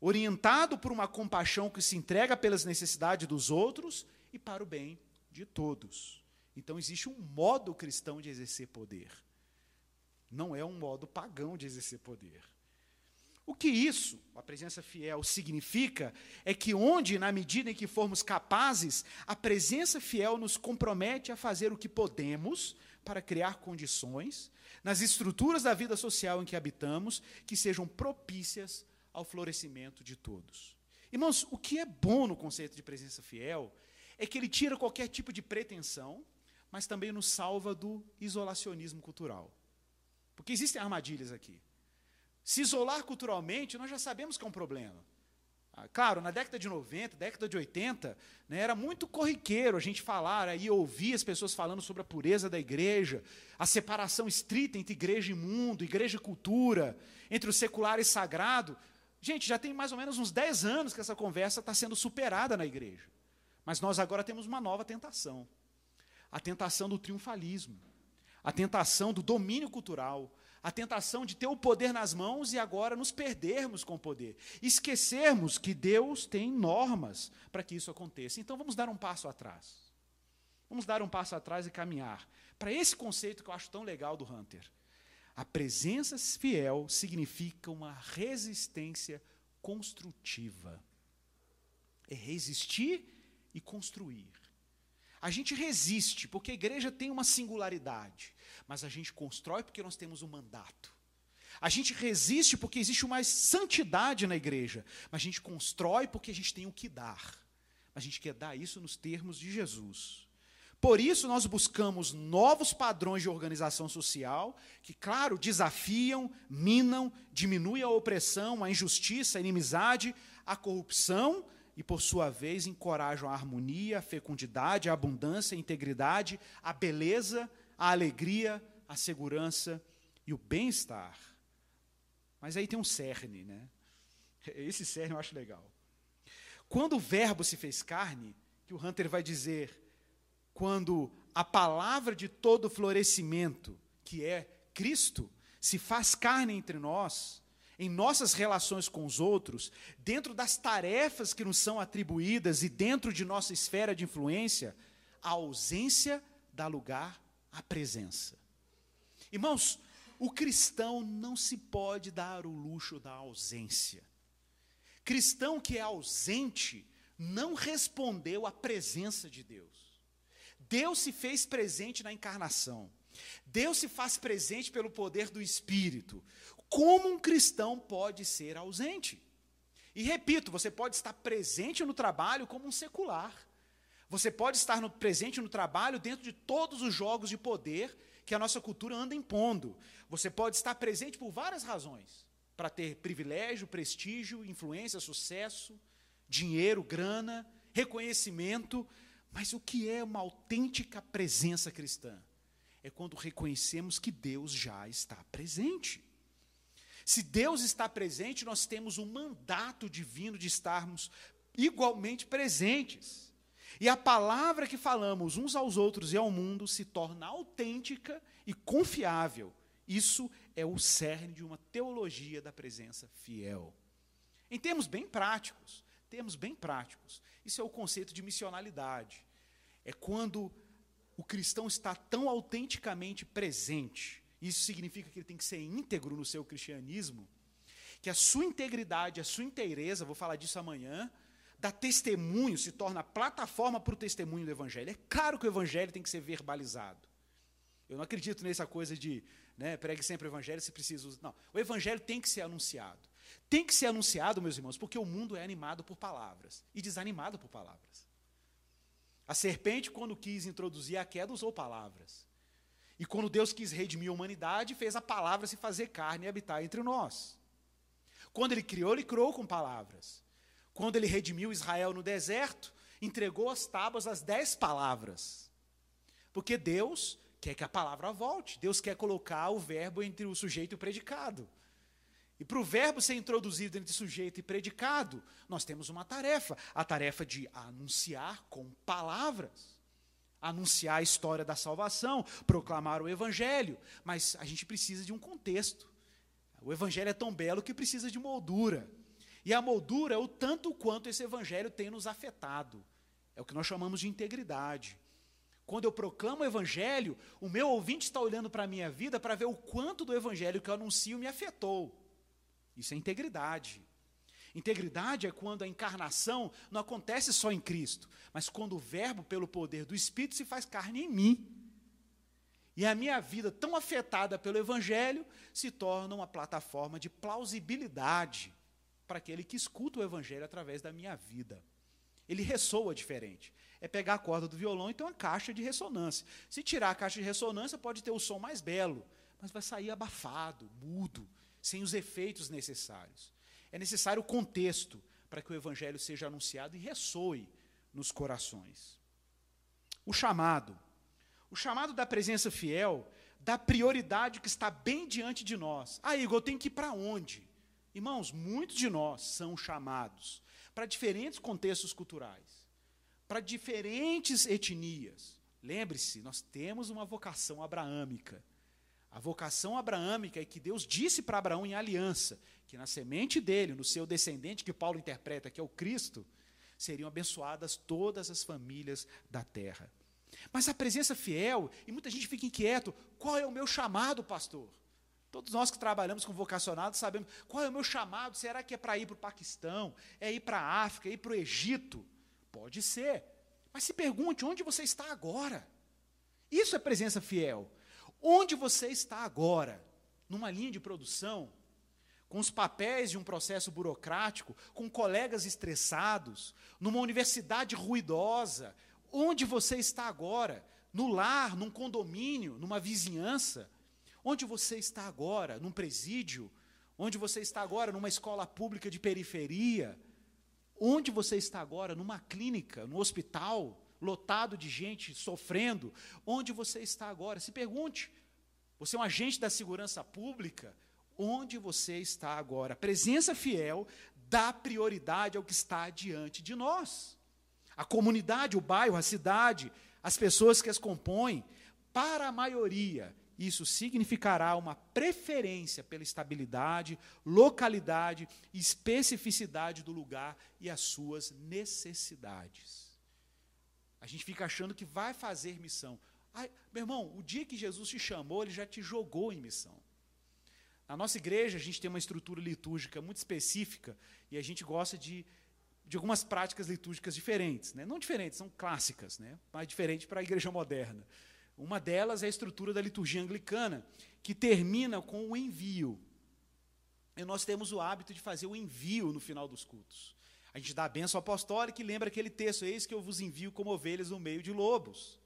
Speaker 2: orientado por uma compaixão que se entrega pelas necessidades dos outros e para o bem de todos. Então existe um modo cristão de exercer poder. Não é um modo pagão de exercer poder. O que isso, a presença fiel, significa é que, onde, na medida em que formos capazes, a presença fiel nos compromete a fazer o que podemos para criar condições, nas estruturas da vida social em que habitamos, que sejam propícias ao florescimento de todos. Irmãos, o que é bom no conceito de presença fiel é que ele tira qualquer tipo de pretensão, mas também nos salva do isolacionismo cultural. Porque existem armadilhas aqui. Se isolar culturalmente, nós já sabemos que é um problema. Ah, claro, na década de 90, década de 80, né, era muito corriqueiro a gente falar aí, ouvir as pessoas falando sobre a pureza da igreja, a separação estrita entre igreja e mundo, igreja e cultura, entre o secular e sagrado. Gente, já tem mais ou menos uns 10 anos que essa conversa está sendo superada na igreja. Mas nós agora temos uma nova tentação: a tentação do triunfalismo, a tentação do domínio cultural, a tentação de ter o poder nas mãos e agora nos perdermos com o poder. Esquecermos que Deus tem normas para que isso aconteça. Então vamos dar um passo atrás. Vamos dar um passo atrás e caminhar para esse conceito que eu acho tão legal do Hunter. A presença fiel significa uma resistência construtiva. É resistir e construir. A gente resiste, porque a igreja tem uma singularidade mas a gente constrói porque nós temos um mandato. A gente resiste porque existe uma santidade na igreja, mas a gente constrói porque a gente tem o que dar. A gente quer dar isso nos termos de Jesus. Por isso, nós buscamos novos padrões de organização social que, claro, desafiam, minam, diminuem a opressão, a injustiça, a inimizade, a corrupção e, por sua vez, encorajam a harmonia, a fecundidade, a abundância, a integridade, a beleza, a alegria, a segurança e o bem-estar. Mas aí tem um cerne, né? Esse cerne eu acho legal. Quando o Verbo se fez carne, que o Hunter vai dizer, quando a palavra de todo florescimento, que é Cristo, se faz carne entre nós, em nossas relações com os outros, dentro das tarefas que nos são atribuídas e dentro de nossa esfera de influência, a ausência dá lugar a presença. Irmãos, o cristão não se pode dar o luxo da ausência. Cristão que é ausente não respondeu à presença de Deus. Deus se fez presente na encarnação. Deus se faz presente pelo poder do Espírito. Como um cristão pode ser ausente? E repito, você pode estar presente no trabalho como um secular. Você pode estar no, presente no trabalho dentro de todos os jogos de poder que a nossa cultura anda impondo. Você pode estar presente por várias razões para ter privilégio, prestígio, influência, sucesso, dinheiro, grana, reconhecimento. Mas o que é uma autêntica presença cristã? É quando reconhecemos que Deus já está presente. Se Deus está presente, nós temos um mandato divino de estarmos igualmente presentes. E a palavra que falamos uns aos outros e ao mundo se torna autêntica e confiável. Isso é o cerne de uma teologia da presença fiel. Em termos bem práticos, termos bem práticos, isso é o conceito de missionalidade. É quando o cristão está tão autenticamente presente, isso significa que ele tem que ser íntegro no seu cristianismo, que a sua integridade, a sua inteireza, vou falar disso amanhã, da testemunho se torna plataforma para o testemunho do evangelho. É claro que o evangelho tem que ser verbalizado. Eu não acredito nessa coisa de né, pregue sempre o evangelho se precisa. Não, o evangelho tem que ser anunciado. Tem que ser anunciado, meus irmãos, porque o mundo é animado por palavras e desanimado por palavras. A serpente, quando quis introduzir a queda, usou palavras. E quando Deus quis redimir a humanidade, fez a palavra se fazer carne e habitar entre nós. Quando ele criou, ele criou com palavras. Quando ele redimiu Israel no deserto, entregou as tábuas as dez palavras. Porque Deus quer que a palavra volte. Deus quer colocar o verbo entre o sujeito e o predicado. E para o verbo ser introduzido entre sujeito e predicado, nós temos uma tarefa: a tarefa de anunciar com palavras. Anunciar a história da salvação, proclamar o evangelho. Mas a gente precisa de um contexto. O evangelho é tão belo que precisa de moldura. E a moldura é o tanto quanto esse evangelho tem nos afetado. É o que nós chamamos de integridade. Quando eu proclamo o evangelho, o meu ouvinte está olhando para a minha vida para ver o quanto do evangelho que eu anuncio me afetou. Isso é integridade. Integridade é quando a encarnação não acontece só em Cristo, mas quando o Verbo, pelo poder do Espírito, se faz carne em mim. E a minha vida, tão afetada pelo Evangelho, se torna uma plataforma de plausibilidade para aquele que escuta o Evangelho através da minha vida. Ele ressoa diferente. É pegar a corda do violão e ter uma caixa de ressonância. Se tirar a caixa de ressonância, pode ter o som mais belo, mas vai sair abafado, mudo, sem os efeitos necessários. É necessário o contexto para que o evangelho seja anunciado e ressoe nos corações. O chamado. O chamado da presença fiel da prioridade que está bem diante de nós. Ah, Igor, eu tenho que ir para onde? Irmãos, muitos de nós são chamados para diferentes contextos culturais, para diferentes etnias. Lembre-se, nós temos uma vocação abraâmica. A vocação abraâmica é que Deus disse para Abraão em aliança que na semente dele, no seu descendente, que Paulo interpreta que é o Cristo, seriam abençoadas todas as famílias da terra. Mas a presença fiel, e muita gente fica inquieto, qual é o meu chamado, pastor? Todos nós que trabalhamos com vocacionados sabemos qual é o meu chamado. Será que é para ir para o Paquistão? É ir para a África? É ir para o Egito? Pode ser. Mas se pergunte onde você está agora. Isso é presença fiel. Onde você está agora? Numa linha de produção? Com os papéis de um processo burocrático? Com colegas estressados? Numa universidade ruidosa? Onde você está agora? No lar, num condomínio, numa vizinhança? Onde você está agora? Num presídio? Onde você está agora? Numa escola pública de periferia? Onde você está agora? Numa clínica, no hospital? lotado de gente sofrendo, onde você está agora? Se pergunte. Você é um agente da segurança pública? Onde você está agora? A presença fiel dá prioridade ao que está diante de nós. A comunidade, o bairro, a cidade, as pessoas que as compõem, para a maioria, isso significará uma preferência pela estabilidade, localidade e especificidade do lugar e as suas necessidades. A gente fica achando que vai fazer missão. Ai, meu irmão, o dia que Jesus te chamou, ele já te jogou em missão. Na nossa igreja, a gente tem uma estrutura litúrgica muito específica e a gente gosta de, de algumas práticas litúrgicas diferentes. Né? Não diferentes, são clássicas, né? mas diferentes para a igreja moderna. Uma delas é a estrutura da liturgia anglicana, que termina com o envio. E nós temos o hábito de fazer o envio no final dos cultos. A gente dá a benção apostólica e lembra aquele texto: Eis que eu vos envio como ovelhas no meio de lobos.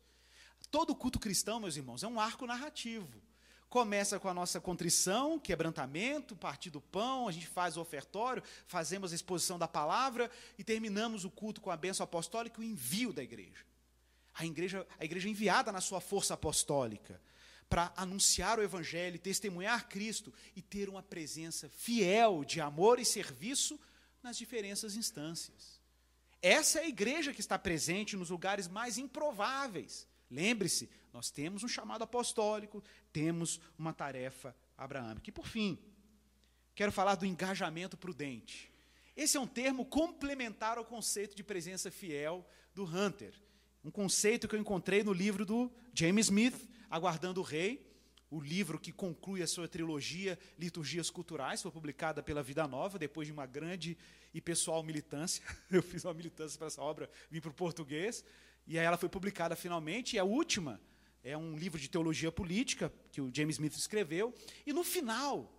Speaker 2: Todo culto cristão, meus irmãos, é um arco narrativo. Começa com a nossa contrição, quebrantamento, partir do pão, a gente faz o ofertório, fazemos a exposição da palavra e terminamos o culto com a bênção apostólica e o envio da igreja. A igreja, a igreja enviada na sua força apostólica para anunciar o evangelho, testemunhar Cristo e ter uma presença fiel de amor e serviço nas diferentes instâncias. Essa é a igreja que está presente nos lugares mais improváveis. Lembre-se, nós temos um chamado apostólico, temos uma tarefa abraâmica. E por fim, quero falar do engajamento prudente. Esse é um termo complementar ao conceito de presença fiel do Hunter. Um conceito que eu encontrei no livro do James Smith, Aguardando o Rei, o livro que conclui a sua trilogia Liturgias Culturais, foi publicada pela Vida Nova, depois de uma grande e pessoal militância. Eu fiz uma militância para essa obra, vim para o português, e aí ela foi publicada finalmente, e a última é um livro de teologia política que o James Smith escreveu, e no final,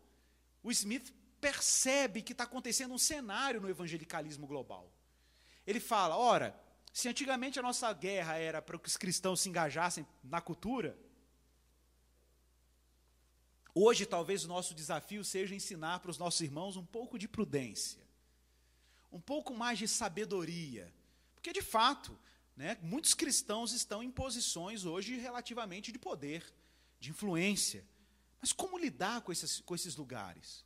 Speaker 2: o Smith percebe que está acontecendo um cenário no evangelicalismo global. Ele fala: ora, se antigamente a nossa guerra era para que os cristãos se engajassem na cultura, hoje talvez o nosso desafio seja ensinar para os nossos irmãos um pouco de prudência, um pouco mais de sabedoria, porque de fato, né, muitos cristãos estão em posições hoje relativamente de poder, de influência. Mas como lidar com esses, com esses lugares?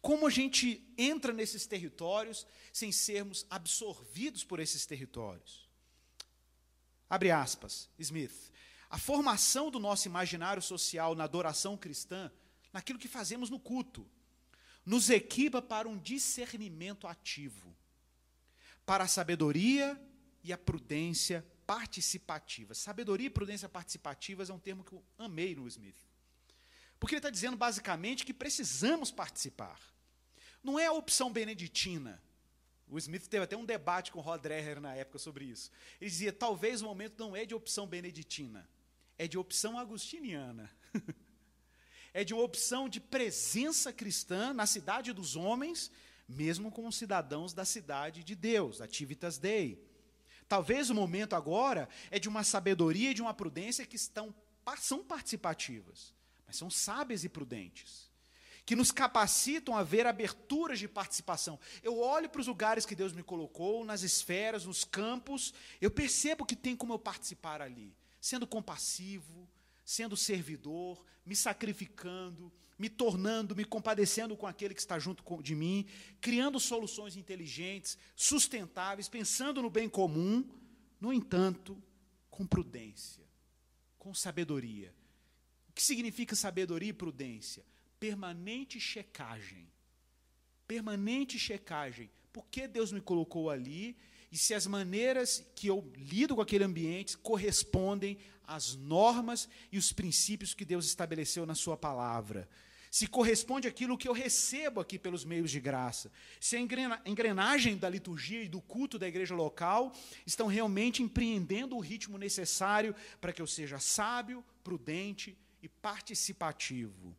Speaker 2: Como a gente entra nesses territórios sem sermos absorvidos por esses territórios? Abre aspas, Smith. A formação do nosso imaginário social na adoração cristã, naquilo que fazemos no culto, nos equipa para um discernimento ativo, para a sabedoria e a prudência participativa. Sabedoria e prudência participativas é um termo que eu amei no Smith. Porque ele está dizendo basicamente que precisamos participar. Não é a opção beneditina. O Smith teve até um debate com o Rod na época sobre isso. Ele dizia: talvez o momento não é de opção beneditina, é de opção agustiniana. é de uma opção de presença cristã na cidade dos homens, mesmo com os cidadãos da cidade de Deus, da Tivitas Dei. Talvez o momento agora é de uma sabedoria e de uma prudência que estão, são participativas, mas são sábias e prudentes que nos capacitam a ver aberturas de participação. Eu olho para os lugares que Deus me colocou, nas esferas, nos campos, eu percebo que tem como eu participar ali, sendo compassivo, sendo servidor, me sacrificando, me tornando, me compadecendo com aquele que está junto de mim, criando soluções inteligentes, sustentáveis, pensando no bem comum, no entanto, com prudência, com sabedoria. O que significa sabedoria e prudência? permanente checagem. Permanente checagem. Por que Deus me colocou ali? E se as maneiras que eu lido com aquele ambiente correspondem às normas e os princípios que Deus estabeleceu na Sua palavra. Se corresponde àquilo que eu recebo aqui pelos meios de graça. Se a engrenagem da liturgia e do culto da igreja local estão realmente empreendendo o ritmo necessário para que eu seja sábio, prudente e participativo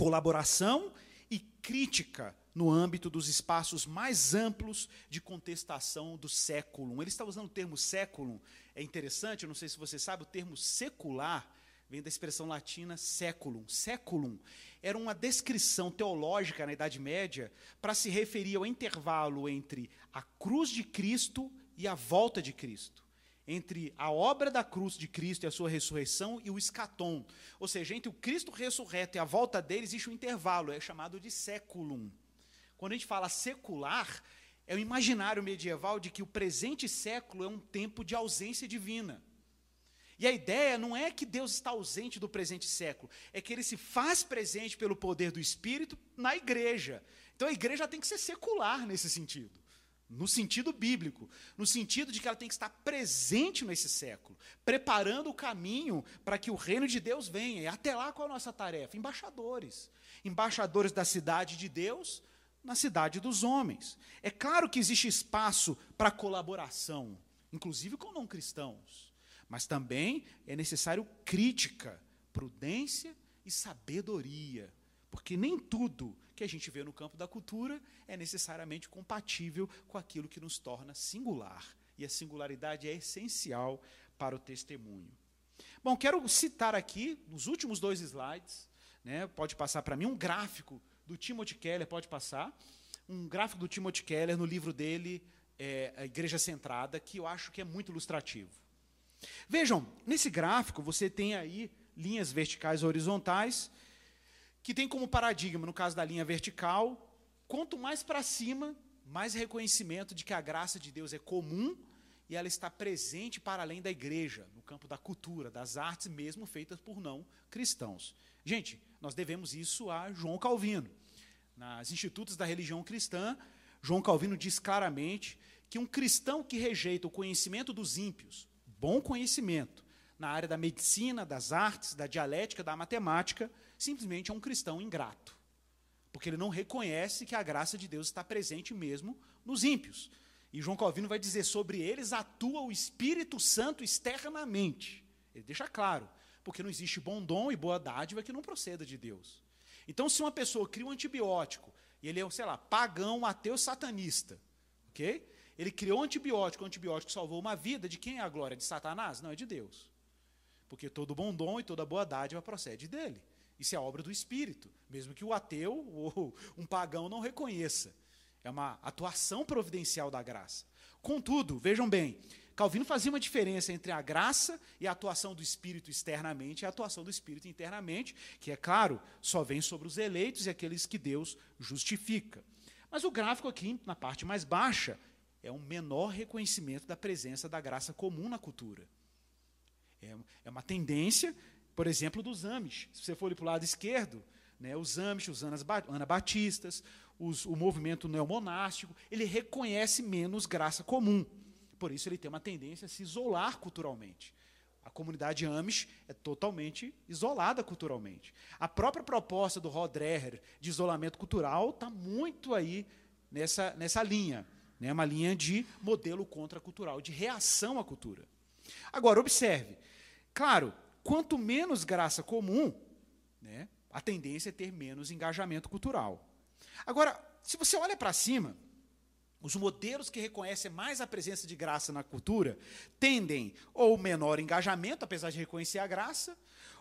Speaker 2: colaboração e crítica no âmbito dos espaços mais amplos de contestação do século. Ele está usando o termo século, é interessante, não sei se você sabe, o termo secular vem da expressão latina séculum. Séculum era uma descrição teológica na Idade Média para se referir ao intervalo entre a cruz de Cristo e a volta de Cristo entre a obra da cruz de Cristo e a sua ressurreição e o escatom. Ou seja, entre o Cristo ressurreto e a volta dele existe um intervalo, é chamado de séculum. Quando a gente fala secular, é o imaginário medieval de que o presente século é um tempo de ausência divina. E a ideia não é que Deus está ausente do presente século, é que ele se faz presente pelo poder do Espírito na igreja. Então a igreja tem que ser secular nesse sentido no sentido bíblico, no sentido de que ela tem que estar presente nesse século, preparando o caminho para que o reino de Deus venha. E até lá qual é a nossa tarefa? Embaixadores. Embaixadores da cidade de Deus na cidade dos homens. É claro que existe espaço para colaboração, inclusive com não cristãos, mas também é necessário crítica, prudência e sabedoria, porque nem tudo que a gente vê no campo da cultura é necessariamente compatível com aquilo que nos torna singular. E a singularidade é essencial para o testemunho. Bom, quero citar aqui, nos últimos dois slides, né, pode passar para mim, um gráfico do Timothy Keller, pode passar, um gráfico do Timothy Keller no livro dele, é, A Igreja Centrada, que eu acho que é muito ilustrativo. Vejam, nesse gráfico você tem aí linhas verticais e horizontais, que tem como paradigma, no caso da linha vertical, quanto mais para cima, mais reconhecimento de que a graça de Deus é comum e ela está presente para além da igreja, no campo da cultura, das artes, mesmo feitas por não cristãos. Gente, nós devemos isso a João Calvino. Nas Institutos da Religião Cristã, João Calvino diz claramente que um cristão que rejeita o conhecimento dos ímpios, bom conhecimento, na área da medicina, das artes, da dialética, da matemática, simplesmente é um cristão ingrato. Porque ele não reconhece que a graça de Deus está presente mesmo nos ímpios. E João Calvino vai dizer sobre eles atua o Espírito Santo externamente. Ele deixa claro, porque não existe bom dom e boa dádiva que não proceda de Deus. Então, se uma pessoa cria um antibiótico e ele é, sei lá, pagão, ateu, satanista, ok? Ele criou um antibiótico, o antibiótico salvou uma vida, de quem é a glória? De Satanás? Não, é de Deus. Porque todo bom dom e toda boa dádiva procede dele. Isso é obra do Espírito, mesmo que o ateu ou um pagão não reconheça. É uma atuação providencial da graça. Contudo, vejam bem, Calvino fazia uma diferença entre a graça e a atuação do Espírito externamente e a atuação do Espírito internamente, que, é claro, só vem sobre os eleitos e aqueles que Deus justifica. Mas o gráfico aqui, na parte mais baixa, é um menor reconhecimento da presença da graça comum na cultura. É, é uma tendência, por exemplo, dos Amish. Se você for para o lado esquerdo, né, os Amish, os anabatistas, os, o movimento neomonástico, ele reconhece menos graça comum. Por isso ele tem uma tendência a se isolar culturalmente. A comunidade Amish é totalmente isolada culturalmente. A própria proposta do Rod Dreher de isolamento cultural está muito aí nessa, nessa linha. Né? Uma linha de modelo contracultural, de reação à cultura. Agora, observe. Claro, quanto menos graça comum, né, a tendência é ter menos engajamento cultural. Agora, se você olha para cima, os modelos que reconhecem mais a presença de graça na cultura tendem ou menor engajamento, apesar de reconhecer a graça,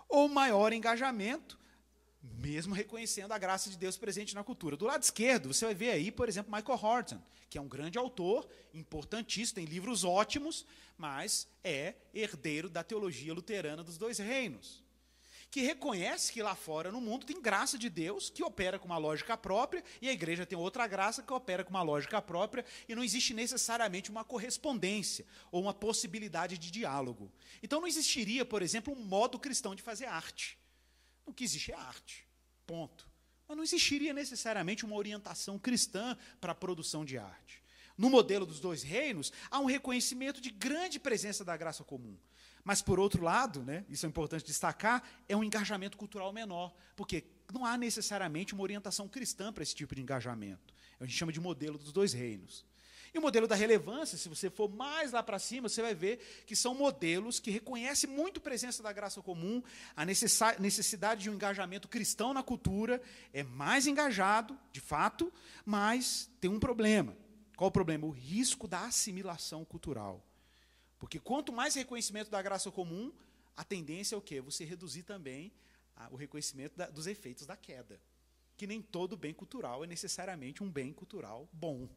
Speaker 2: ou maior engajamento, mesmo reconhecendo a graça de Deus presente na cultura. Do lado esquerdo, você vai ver aí, por exemplo, Michael Horton, que é um grande autor, importantíssimo, tem livros ótimos, mas é herdeiro da teologia luterana dos dois reinos que reconhece que lá fora no mundo tem graça de Deus que opera com uma lógica própria e a igreja tem outra graça que opera com uma lógica própria e não existe necessariamente uma correspondência ou uma possibilidade de diálogo. Então não existiria, por exemplo, um modo cristão de fazer arte. O que existe é arte. Ponto. Mas não existiria necessariamente uma orientação cristã para a produção de arte. No modelo dos dois reinos, há um reconhecimento de grande presença da graça comum. Mas, por outro lado, né, isso é importante destacar, é um engajamento cultural menor, porque não há necessariamente uma orientação cristã para esse tipo de engajamento. A gente chama de modelo dos dois reinos. E o modelo da relevância, se você for mais lá para cima, você vai ver que são modelos que reconhecem muito a presença da graça comum, a necessidade de um engajamento cristão na cultura, é mais engajado, de fato, mas tem um problema. Qual o problema? O risco da assimilação cultural. Porque quanto mais reconhecimento da graça comum, a tendência é o quê? Você reduzir também a, o reconhecimento da, dos efeitos da queda. Que nem todo bem cultural é necessariamente um bem cultural bom.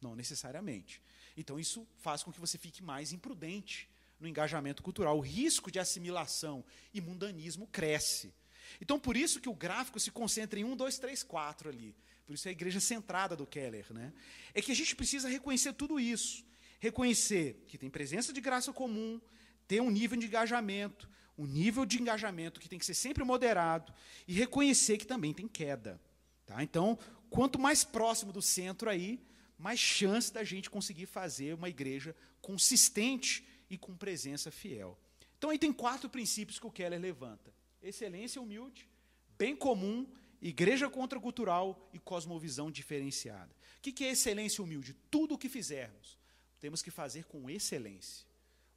Speaker 2: Não necessariamente. Então, isso faz com que você fique mais imprudente no engajamento cultural. O risco de assimilação e mundanismo cresce. Então, por isso que o gráfico se concentra em um, dois, três, quatro ali. Por isso é a igreja centrada do Keller. Né? É que a gente precisa reconhecer tudo isso reconhecer que tem presença de graça comum, ter um nível de engajamento, um nível de engajamento que tem que ser sempre moderado, e reconhecer que também tem queda. Tá? Então, quanto mais próximo do centro aí, mais chance da gente conseguir fazer uma igreja consistente e com presença fiel. Então, aí tem quatro princípios que o Keller levanta: excelência humilde, bem comum, igreja contracultural e cosmovisão diferenciada. O que é excelência humilde? Tudo o que fizermos temos que fazer com excelência.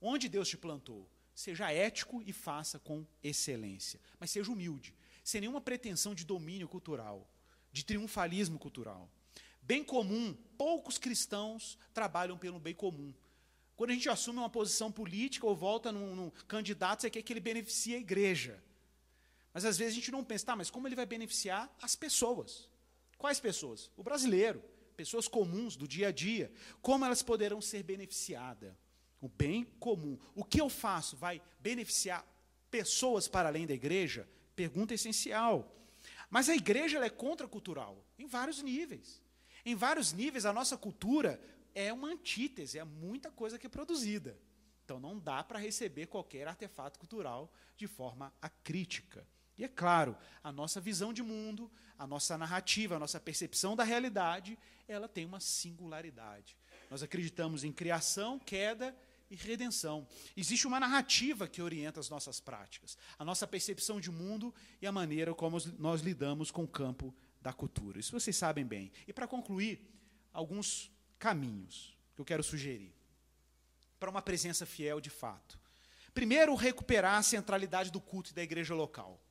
Speaker 2: Onde Deus te plantou, seja ético e faça com excelência, mas seja humilde, sem nenhuma pretensão de domínio cultural, de triunfalismo cultural. Bem comum, poucos cristãos trabalham pelo bem comum. Quando a gente assume uma posição política ou volta num, num candidato, você quer que ele beneficie a igreja. Mas às vezes a gente não pensa, tá, mas como ele vai beneficiar as pessoas? Quais pessoas? O brasileiro pessoas comuns do dia a dia, como elas poderão ser beneficiadas? O bem comum. O que eu faço vai beneficiar pessoas para além da igreja? Pergunta essencial. Mas a igreja é contracultural, em vários níveis. Em vários níveis, a nossa cultura é uma antítese, é muita coisa que é produzida. Então não dá para receber qualquer artefato cultural de forma acrítica. E é claro, a nossa visão de mundo, a nossa narrativa, a nossa percepção da realidade, ela tem uma singularidade. Nós acreditamos em criação, queda e redenção. Existe uma narrativa que orienta as nossas práticas, a nossa percepção de mundo e a maneira como nós lidamos com o campo da cultura. Isso vocês sabem bem. E para concluir, alguns caminhos que eu quero sugerir para uma presença fiel de fato. Primeiro, recuperar a centralidade do culto e da igreja local.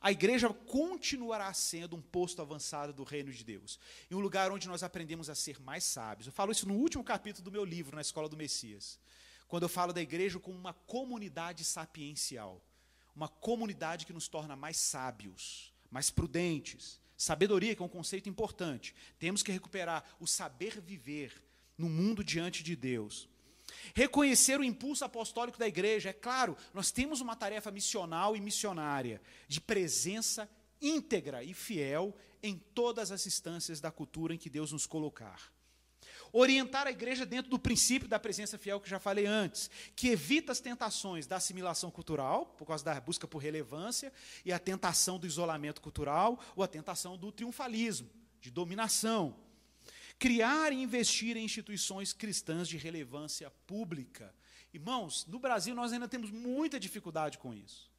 Speaker 2: A igreja continuará sendo um posto avançado do reino de Deus, em um lugar onde nós aprendemos a ser mais sábios. Eu falo isso no último capítulo do meu livro, na Escola do Messias, quando eu falo da igreja como uma comunidade sapiencial, uma comunidade que nos torna mais sábios, mais prudentes. Sabedoria, que é um conceito importante. Temos que recuperar o saber viver no mundo diante de Deus. Reconhecer o impulso apostólico da igreja. É claro, nós temos uma tarefa missional e missionária de presença íntegra e fiel em todas as instâncias da cultura em que Deus nos colocar. Orientar a igreja dentro do princípio da presença fiel que já falei antes, que evita as tentações da assimilação cultural, por causa da busca por relevância, e a tentação do isolamento cultural, ou a tentação do triunfalismo, de dominação. Criar e investir em instituições cristãs de relevância pública. Irmãos, no Brasil nós ainda temos muita dificuldade com isso.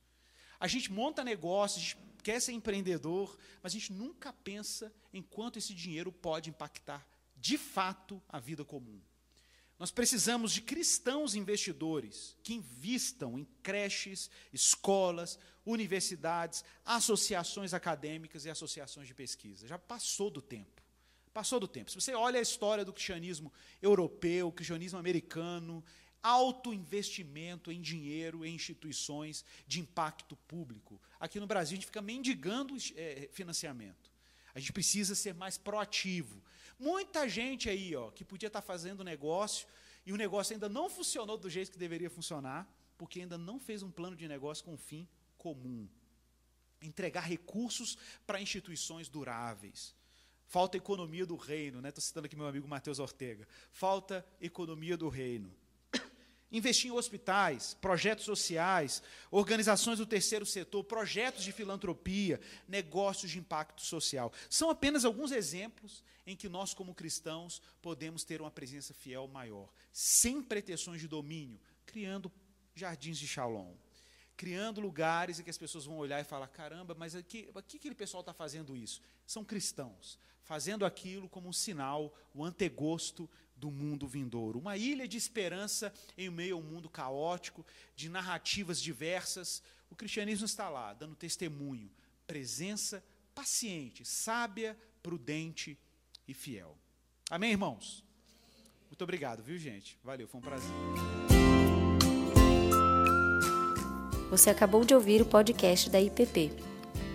Speaker 2: A gente monta negócio, a gente quer ser empreendedor, mas a gente nunca pensa em quanto esse dinheiro pode impactar de fato a vida comum. Nós precisamos de cristãos investidores que invistam em creches, escolas, universidades, associações acadêmicas e associações de pesquisa. Já passou do tempo. Passou do tempo. Se você olha a história do cristianismo europeu, cristianismo americano, alto investimento em dinheiro em instituições de impacto público. Aqui no Brasil, a gente fica mendigando é, financiamento. A gente precisa ser mais proativo. Muita gente aí, ó, que podia estar fazendo negócio e o negócio ainda não funcionou do jeito que deveria funcionar, porque ainda não fez um plano de negócio com fim comum. Entregar recursos para instituições duráveis. Falta economia do reino, né? Estou citando aqui meu amigo Matheus Ortega. Falta economia do reino. Investir em hospitais, projetos sociais, organizações do terceiro setor, projetos de filantropia, negócios de impacto social. São apenas alguns exemplos em que nós, como cristãos, podemos ter uma presença fiel maior, sem pretensões de domínio, criando jardins de shalom criando lugares em que as pessoas vão olhar e falar: caramba, mas aqui, aqui aquele pessoal está fazendo isso? São cristãos, fazendo aquilo como um sinal, o antegosto do mundo vindouro. Uma ilha de esperança em meio a um mundo caótico, de narrativas diversas. O cristianismo está lá, dando testemunho, presença paciente, sábia, prudente e fiel. Amém, irmãos? Muito obrigado, viu, gente? Valeu, foi um prazer.
Speaker 1: Você acabou de ouvir o podcast da IPP.